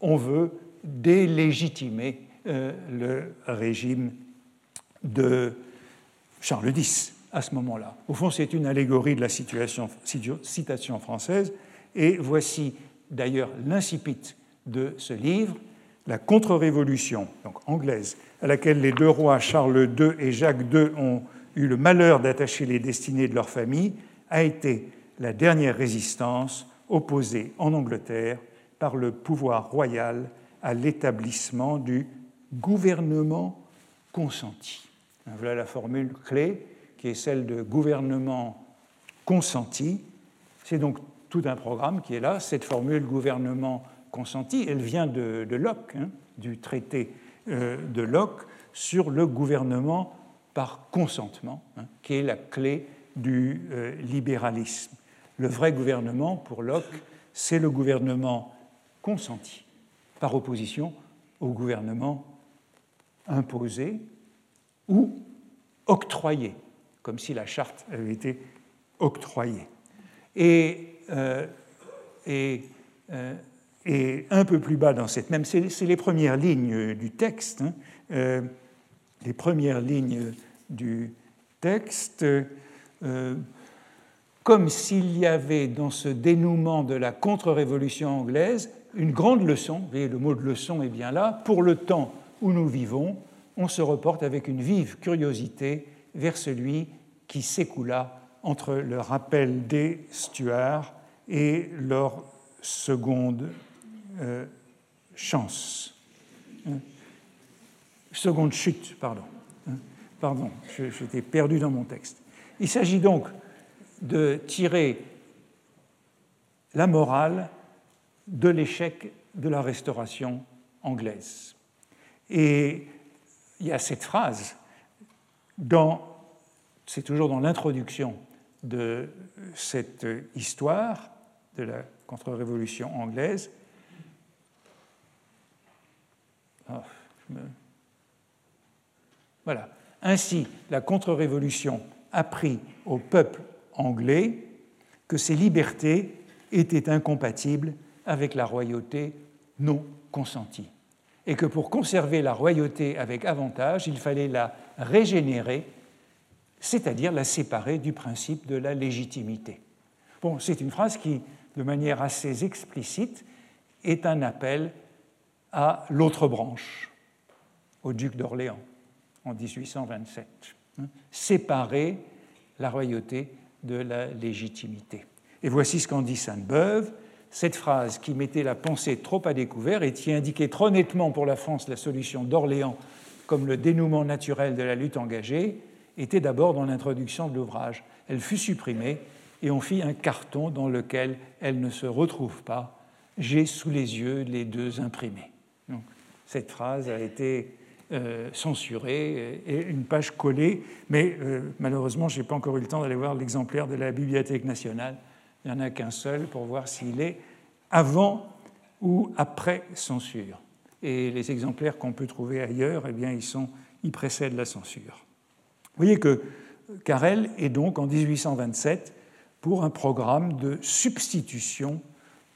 on veut délégitimer euh, le régime de Charles X à ce moment-là. Au fond, c'est une allégorie de la situation, citation française, et voici d'ailleurs l'incipit de ce livre, La contre-révolution, anglaise, à laquelle les deux rois Charles II et Jacques II ont eu le malheur d'attacher les destinées de leur famille, a été la dernière résistance opposée en Angleterre par le pouvoir royal à l'établissement du gouvernement consenti. Voilà la formule clé qui est celle de gouvernement consenti. C'est donc tout un programme qui est là. Cette formule gouvernement consenti, elle vient de, Locke, hein, du traité euh, de Locke sur le gouvernement par consentement, hein, qui est la clé du euh, libéralisme. Le vrai gouvernement, pour Locke, c'est le gouvernement consenti, par opposition au gouvernement imposé ou octroyé, comme si la charte avait été octroyée. Et, euh, et un peu plus bas dans cette même, c'est les premières lignes du texte, hein, euh, les premières lignes du texte. Euh, comme s'il y avait dans ce dénouement de la contre-révolution anglaise une grande leçon, le mot de leçon est bien là, pour le temps où nous vivons, on se reporte avec une vive curiosité vers celui qui s'écoula entre le rappel des Stuarts et leur seconde euh, chance. Hein? Seconde chute, pardon. Hein? Pardon, j'étais perdu dans mon texte. Il s'agit donc de tirer la morale de l'échec de la restauration anglaise. Et il y a cette phrase, c'est toujours dans l'introduction de cette histoire de la contre-révolution anglaise. Ah, voilà. Ainsi, la contre-révolution appris au peuple anglais que ses libertés étaient incompatibles avec la royauté non consentie, et que pour conserver la royauté avec avantage, il fallait la régénérer, c'est-à-dire la séparer du principe de la légitimité. Bon, c'est une phrase qui, de manière assez explicite, est un appel à l'autre branche, au duc d'Orléans, en 1827. Hein, séparer la royauté de la légitimité. Et voici ce qu'en dit Sainte-Beuve. Cette phrase qui mettait la pensée trop à découvert et qui indiquait trop nettement pour la France la solution d'Orléans comme le dénouement naturel de la lutte engagée était d'abord dans l'introduction de l'ouvrage. Elle fut supprimée et on fit un carton dans lequel elle ne se retrouve pas. J'ai sous les yeux les deux imprimés. Cette phrase a été euh, censuré et une page collée, mais euh, malheureusement, je n'ai pas encore eu le temps d'aller voir l'exemplaire de la Bibliothèque nationale. Il n'y en a qu'un seul pour voir s'il est avant ou après censure. Et les exemplaires qu'on peut trouver ailleurs, eh bien, ils, sont, ils précèdent la censure. Vous voyez que Carrel est donc en 1827 pour un programme de substitution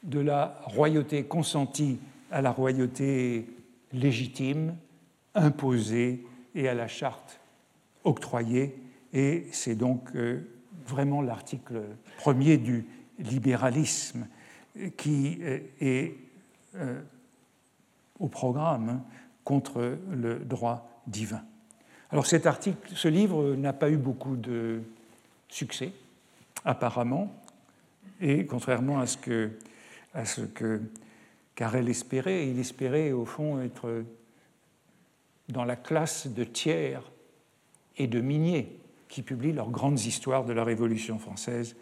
de la royauté consentie à la royauté légitime, imposée et à la charte octroyée. Et c'est donc euh, vraiment l'article premier du libéralisme qui euh, est euh, au programme hein, contre le droit divin. Alors cet article, ce livre n'a pas eu beaucoup de succès, apparemment, et contrairement à ce que, Carrel espérait, il espérait au fond être dans la classe de Thiers et de Minier, qui publient leurs grandes histoires de la Révolution française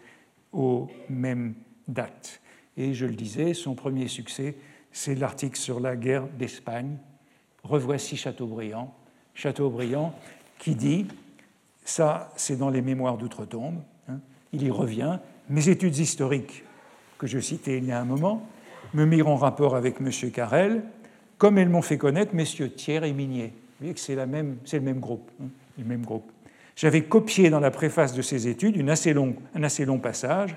aux mêmes dates. Et je le disais, son premier succès, c'est l'article sur la guerre d'Espagne. Revoici Chateaubriand. Chateaubriand qui dit, ça c'est dans les mémoires d'outre-tombe, hein, il y revient, mes études historiques que je citais il y a un moment me mirent en rapport avec M. Carrel, comme elles m'ont fait connaître messieurs Thiers et Minier. Vous voyez que c'est, le même groupe. Hein, le même groupe. J'avais copié dans la préface de ces études un assez long passage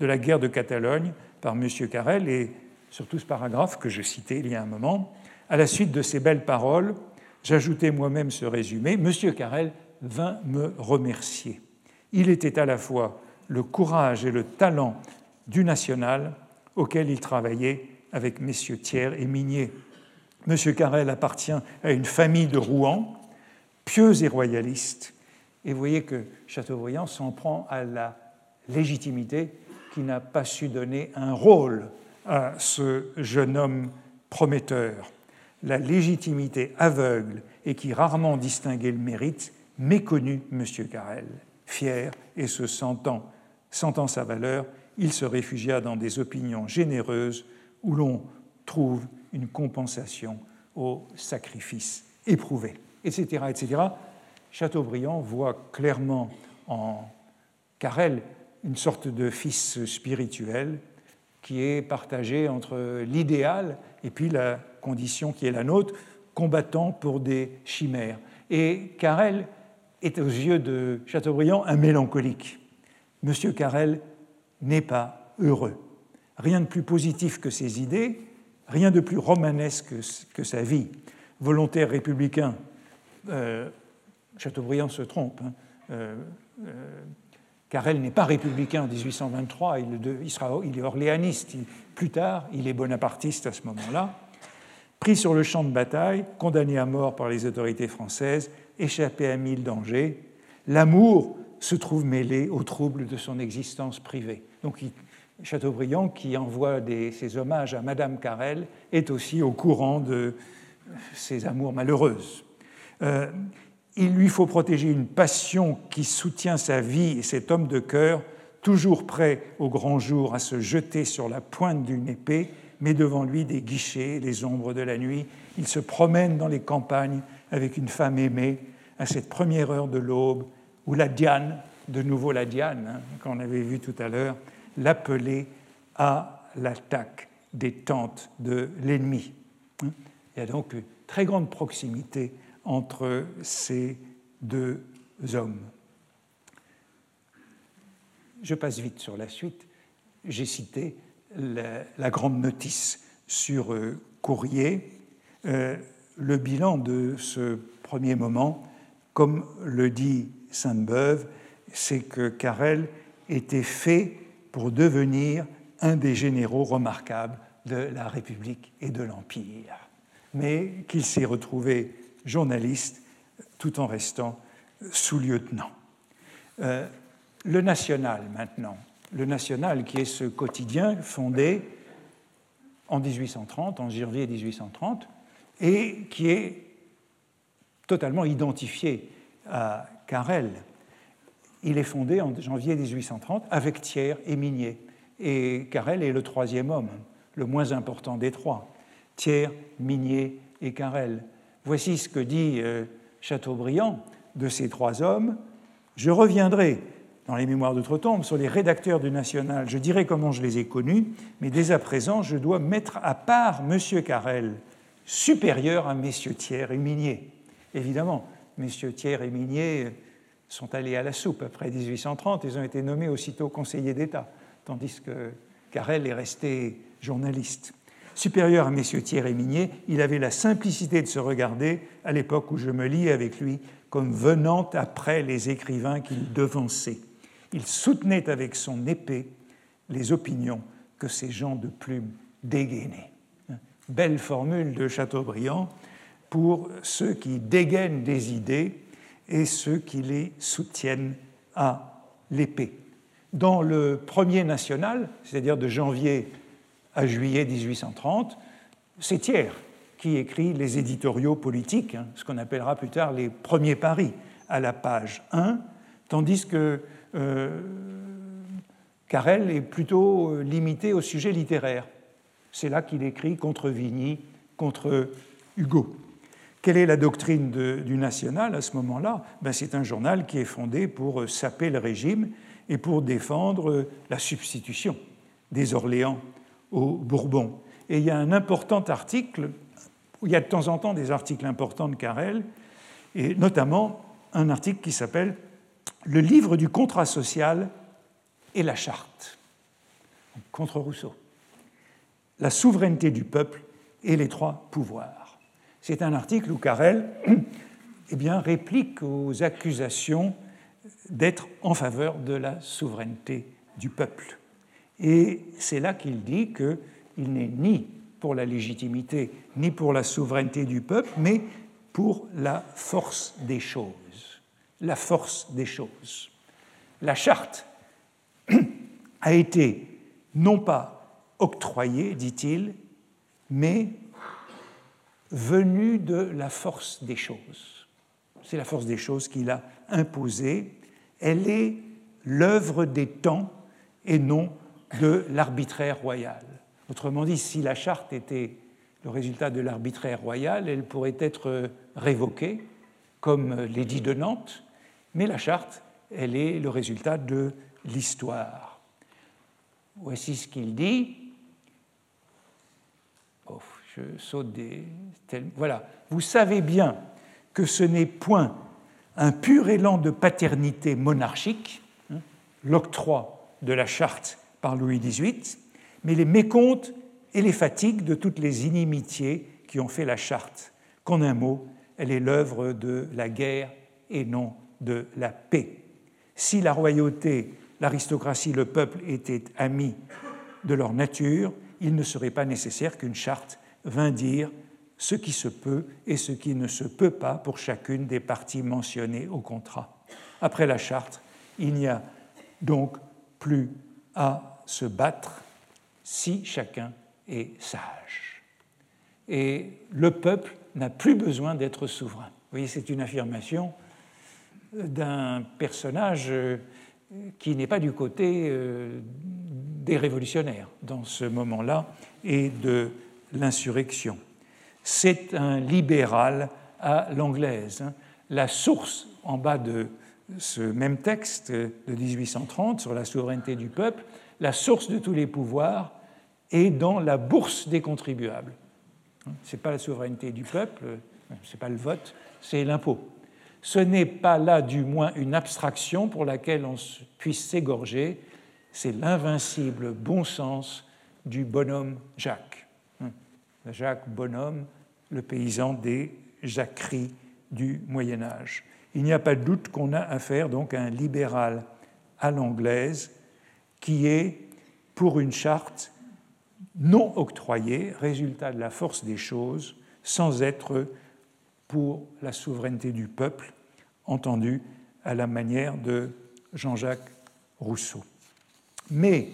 de la guerre de Catalogne par M. Carrel et surtout ce paragraphe que je citais il y a un moment. À la suite de ces belles paroles, j'ajoutais moi-même ce résumé. M. Carrel vint me remercier. Il était à la fois le courage et le talent du national auquel il travaillait avec messieurs Thiers et Minier. M. Carrel appartient à une famille de Rouen, pieux et royaliste, et vous voyez que Chateaubriand s'en prend à la légitimité qui n'a pas su donner un rôle à ce jeune homme prometteur. La légitimité aveugle et qui rarement distinguait le mérite méconnu M. Carrel. Fier et se sentant, sentant sa valeur, il se réfugia dans des opinions généreuses où l'on trouve une compensation au sacrifice éprouvé, etc., etc. Chateaubriand voit clairement en Carrel une sorte de fils spirituel qui est partagé entre l'idéal et puis la condition qui est la nôtre, combattant pour des chimères. Et Carrel est aux yeux de Chateaubriand un mélancolique. Monsieur Carrel n'est pas heureux. Rien de plus positif que ses idées, rien de plus romanesque que sa vie. Volontaire républicain, euh, Chateaubriand se trompe. Hein. Euh, euh, Carrel n'est pas républicain en 1823, il, est orléaniste plus tard, il est bonapartiste à ce moment-là. Pris sur le champ de bataille, condamné à mort par les autorités françaises, échappé à mille dangers, l'amour se trouve mêlé aux troubles de son existence privée. Donc Chateaubriand, qui envoie ses hommages à Madame Carrel, est aussi au courant de ses amours malheureuses. Euh, il lui faut protéger une passion qui soutient sa vie et cet homme de cœur, toujours prêt au grand jour à se jeter sur la pointe d'une épée, mais devant lui des guichets, les ombres de la nuit. Il se promène dans les campagnes avec une femme aimée à cette première heure de l'aube où la Diane, de nouveau la Diane, hein, qu'on avait vu tout à l'heure, l'appelait à l'attaque des tentes de l'ennemi. Il y a donc une très grande proximité entre ces deux hommes. Je passe vite sur la suite. J'ai cité la, grande notice sur euh, Courrier. Euh, le bilan de ce premier moment, comme le dit Sainte-Beuve, c'est que Carrel était fait pour devenir un des généraux remarquables de la République et de l'Empire, mais qu'il s'est retrouvé journaliste tout en restant sous-lieutenant. Euh, le National maintenant, le National qui est ce quotidien fondé en 1830, en janvier 1830, et qui est totalement identifié à Carrel. Il est fondé en janvier 1830 avec Thiers et Minier. Et Carrel est le troisième homme, le moins important des trois. Thiers, Minier et Carrel. Voici ce que dit euh, Chateaubriand de ces trois hommes. Je reviendrai dans les mémoires d'outre-tombe sur les rédacteurs du National. Je dirai comment je les ai connus, mais dès à présent, je dois mettre à part M. Carrel, supérieur à messieurs Thiers et Minier. Évidemment, messieurs Thiers et Minier sont allés à la soupe après 1830, ils ont été nommés aussitôt conseillers d'État, tandis que Carrel est resté journaliste. Supérieur à messieurs Thiers et Minier, il avait la simplicité de se regarder, à l'époque où je me liais avec lui, comme venant après les écrivains qu'il devançait. Il soutenait avec son épée les opinions que ces gens de plume dégainaient. Belle formule de Chateaubriand pour ceux qui dégainent des idées et ceux qui les soutiennent à l'épée. Dans le premier national, c'est-à-dire de janvier à juillet 1830, c'est Thiers qui écrit les éditoriaux politiques, hein, ce qu'on appellera plus tard les premiers paris, à la page 1, tandis que euh, Carrel est plutôt euh, limité au sujet littéraire. C'est là qu'il écrit contre Vigny, contre Hugo. Quelle est la doctrine du National à ce moment-là? Ben, C'est un journal qui est fondé pour euh, saper le régime et pour défendre la substitution des Orléans aux Bourbons. Et il y a un important article, il y a de temps en temps des articles importants de Carrel, et notamment un article qui s'appelle Le livre du contrat social et la charte, contre Rousseau. La souveraineté du peuple et les trois pouvoirs. C'est un article où Carrel (clears throat) eh bien, réplique aux accusations d'être en faveur de la souveraineté du peuple. Et c'est là qu'il dit qu'il n'est ni pour la légitimité ni pour la souveraineté du peuple, mais pour la force des choses. La force des choses. La charte (clears throat) a été non pas octroyée, dit-il, mais venue de la force des choses. C'est la force des choses qu'il a imposée. Elle est l'œuvre des temps et non de l'arbitraire royal. Autrement dit, si la charte était le résultat de l'arbitraire royal, elle pourrait être révoquée, comme l'édit de Nantes, mais la charte, elle est le résultat de l'histoire. Voici ce qu'il dit je saute des. Voilà. Vous savez bien que ce n'est point un pur élan de paternité monarchique, hein, l'octroi de la charte par Louis XVIII, mais les mécomptes et les fatigues de toutes les inimitiés qui ont fait la charte, qu'en un mot, elle est l'œuvre de la guerre et non de la paix. Si la royauté l'aristocratie, le peuple étaient amis de leur nature, il ne serait pas nécessaire qu'une charte vînt dire ce qui se peut et ce qui ne se peut pas pour chacune des parties mentionnées au contrat. Après la charte, il n'y a donc plus à se battre si chacun est sage. Et le peuple n'a plus besoin d'être souverain. Vous voyez, c'est une affirmation d'un personnage euh, qui n'est pas du côté euh, des révolutionnaires dans ce moment-là et de l'insurrection. C'est un libéral à l'anglaise. Hein. La source en bas de ce même texte de 1830 sur la souveraineté du peuple, la source de tous les pouvoirs est dans la bourse des contribuables. Ce n'est pas la souveraineté du peuple, ce n'est pas le vote, c'est l'impôt. Ce n'est pas là du moins une abstraction pour laquelle on puisse s'égorger, c'est l'invincible bon sens du bonhomme Jacques. Jacques Bonhomme, le paysan des jacqueries du Moyen Âge. Il n'y a pas de doute qu'on a affaire donc à un libéral à l'anglaise qui est pour une charte non octroyée, résultat de la force des choses, sans être pour la souveraineté du peuple, entendu à la manière de Jean-Jacques Rousseau. Mais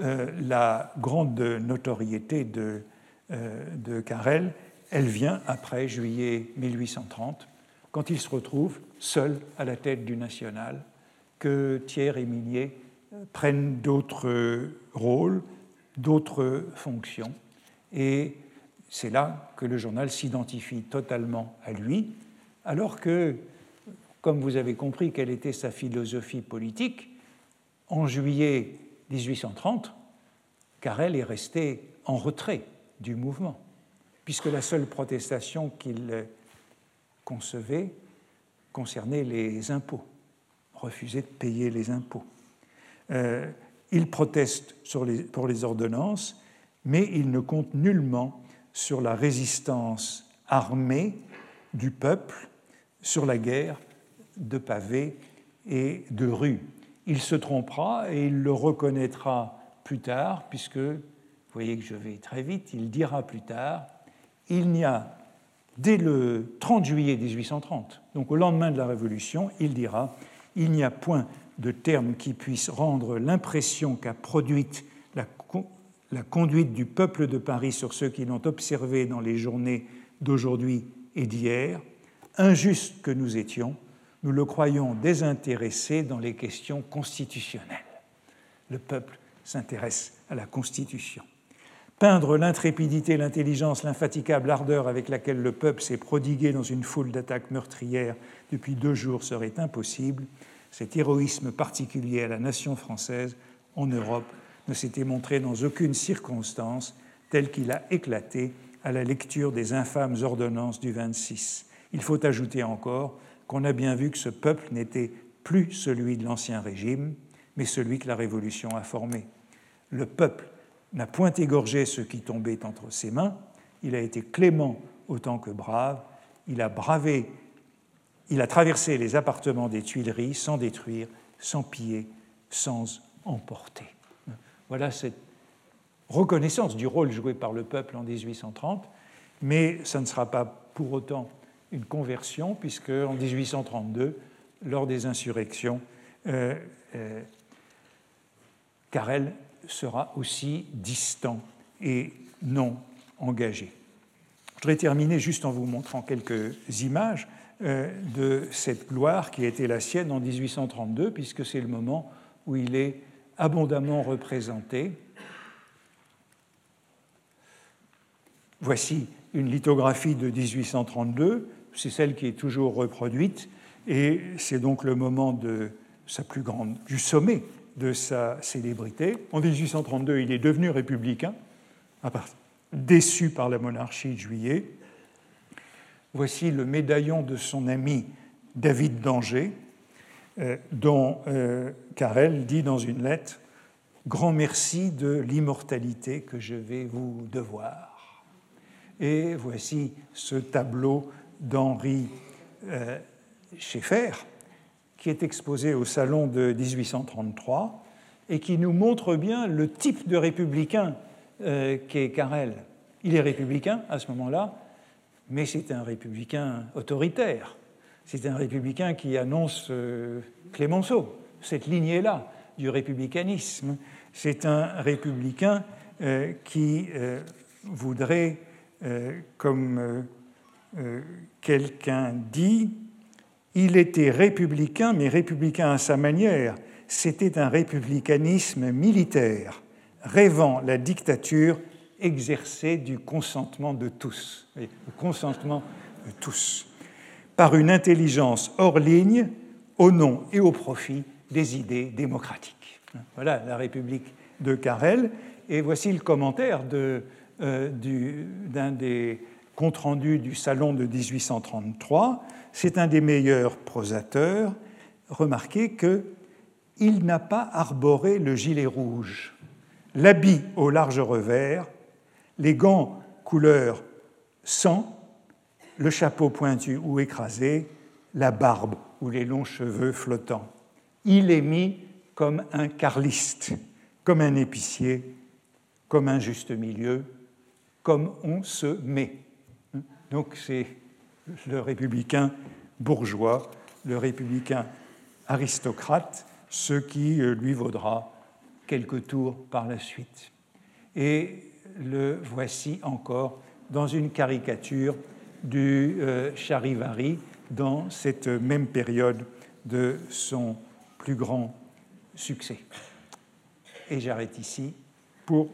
euh, la grande notoriété de, euh, de Carrel, elle vient après juillet 1830, quand il se retrouve seul à la tête du national, que Thiers et Minier prennent d'autres rôles, d'autres fonctions. Et c'est là que le journal s'identifie totalement à lui, alors que, comme vous avez compris quelle était sa philosophie politique, en juillet 1830, Carrel est resté en retrait du mouvement, puisque la seule protestation qu'il concevait concernait les impôts, refusait de payer les impôts. Euh, il proteste pour les ordonnances, mais il ne compte nullement sur la résistance armée du peuple, sur la guerre de pavés et de rues. Il se trompera et il le reconnaîtra plus tard, puisque, vous voyez que je vais très vite, il dira plus tard, il n'y a, dès le 30 juillet 1830, donc au lendemain de la Révolution, il dira, il n'y a point de terme qui puisse rendre l'impression qu'a produite la, la, conduite du peuple de Paris sur ceux qui l'ont observé dans les journées d'aujourd'hui et d'hier, injuste que nous étions, nous le croyons désintéressé dans les questions constitutionnelles. Le peuple s'intéresse à la Constitution. Peindre l'intrépidité, l'intelligence, l'infatigable ardeur avec laquelle le peuple s'est prodigué dans une foule d'attaques meurtrières depuis deux jours serait impossible, cet héroïsme particulier à la nation française en Europe ne s'était montré dans aucune circonstance tel qu'il a éclaté à la lecture des infâmes ordonnances du 26. Il faut ajouter encore qu'on a bien vu que ce peuple n'était plus celui de l'Ancien Régime, mais celui que la Révolution a formé. Le peuple n'a point égorgé ceux qui tombaient entre ses mains, il a été clément autant que brave, il a bravé il a traversé les appartements des Tuileries sans détruire, sans piller, sans emporter. Voilà cette reconnaissance du rôle joué par le peuple en 1830, mais ça ne sera pas pour autant une conversion, puisque en 1832, lors des insurrections, euh, euh, Carrel sera aussi distant et non engagé. Je voudrais terminer juste en vous montrant quelques images. Euh, de cette gloire qui été la sienne en 1832, puisque c'est le moment où il est abondamment représenté. Voici une lithographie de 1832, c'est celle qui est toujours reproduite, et c'est donc le moment du sommet de sa célébrité. En 1832, il est devenu républicain, déçu par la monarchie de juillet, Voici le médaillon de son ami David d'Angers, euh, dont euh, Carrel dit dans une lettre Grand merci de l'immortalité que je vais vous devoir. Et voici ce tableau d'Henri euh, Schaeffer, qui est exposé au Salon de 1833 et qui nous montre bien le type de républicain euh, qu'est Carrel. Il est républicain à ce moment-là, mais c'est un républicain autoritaire. C'est un républicain qui annonce euh, Clémenceau, cette lignée-là du républicanisme. C'est un républicain euh, qui voudrait, comme quelqu'un dit, il était républicain, mais républicain à sa manière. C'était un républicanisme militaire, rêvant la dictature exercée du consentement de tous. Le consentement de tous. Par une intelligence hors ligne, au nom et au profit des idées démocratiques. Voilà la République de Carrel. Et voici le commentaire euh, d'un des comptes rendus du Salon de 1833 c'est un des meilleurs prosateurs. Remarquez qu'il n'a pas arboré le gilet rouge, l'habit au large revers, les gants couleur sang, le chapeau pointu ou écrasé, la barbe ou les longs cheveux flottants. Il est mis comme un carliste, comme un épicier, comme un juste milieu, comme on se met. Donc c'est le républicain bourgeois, le républicain aristocrate, ce qui euh, lui vaudra quelques tours par la suite. Et le voici encore dans une caricature du euh, Charivari dans cette même période de son plus grand succès. Et j'arrête ici pour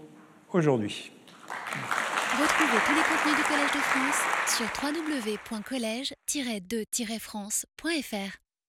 aujourd'hui. Retrouvez tous les contenus du Collège de France sur www.colège-2-france.fr.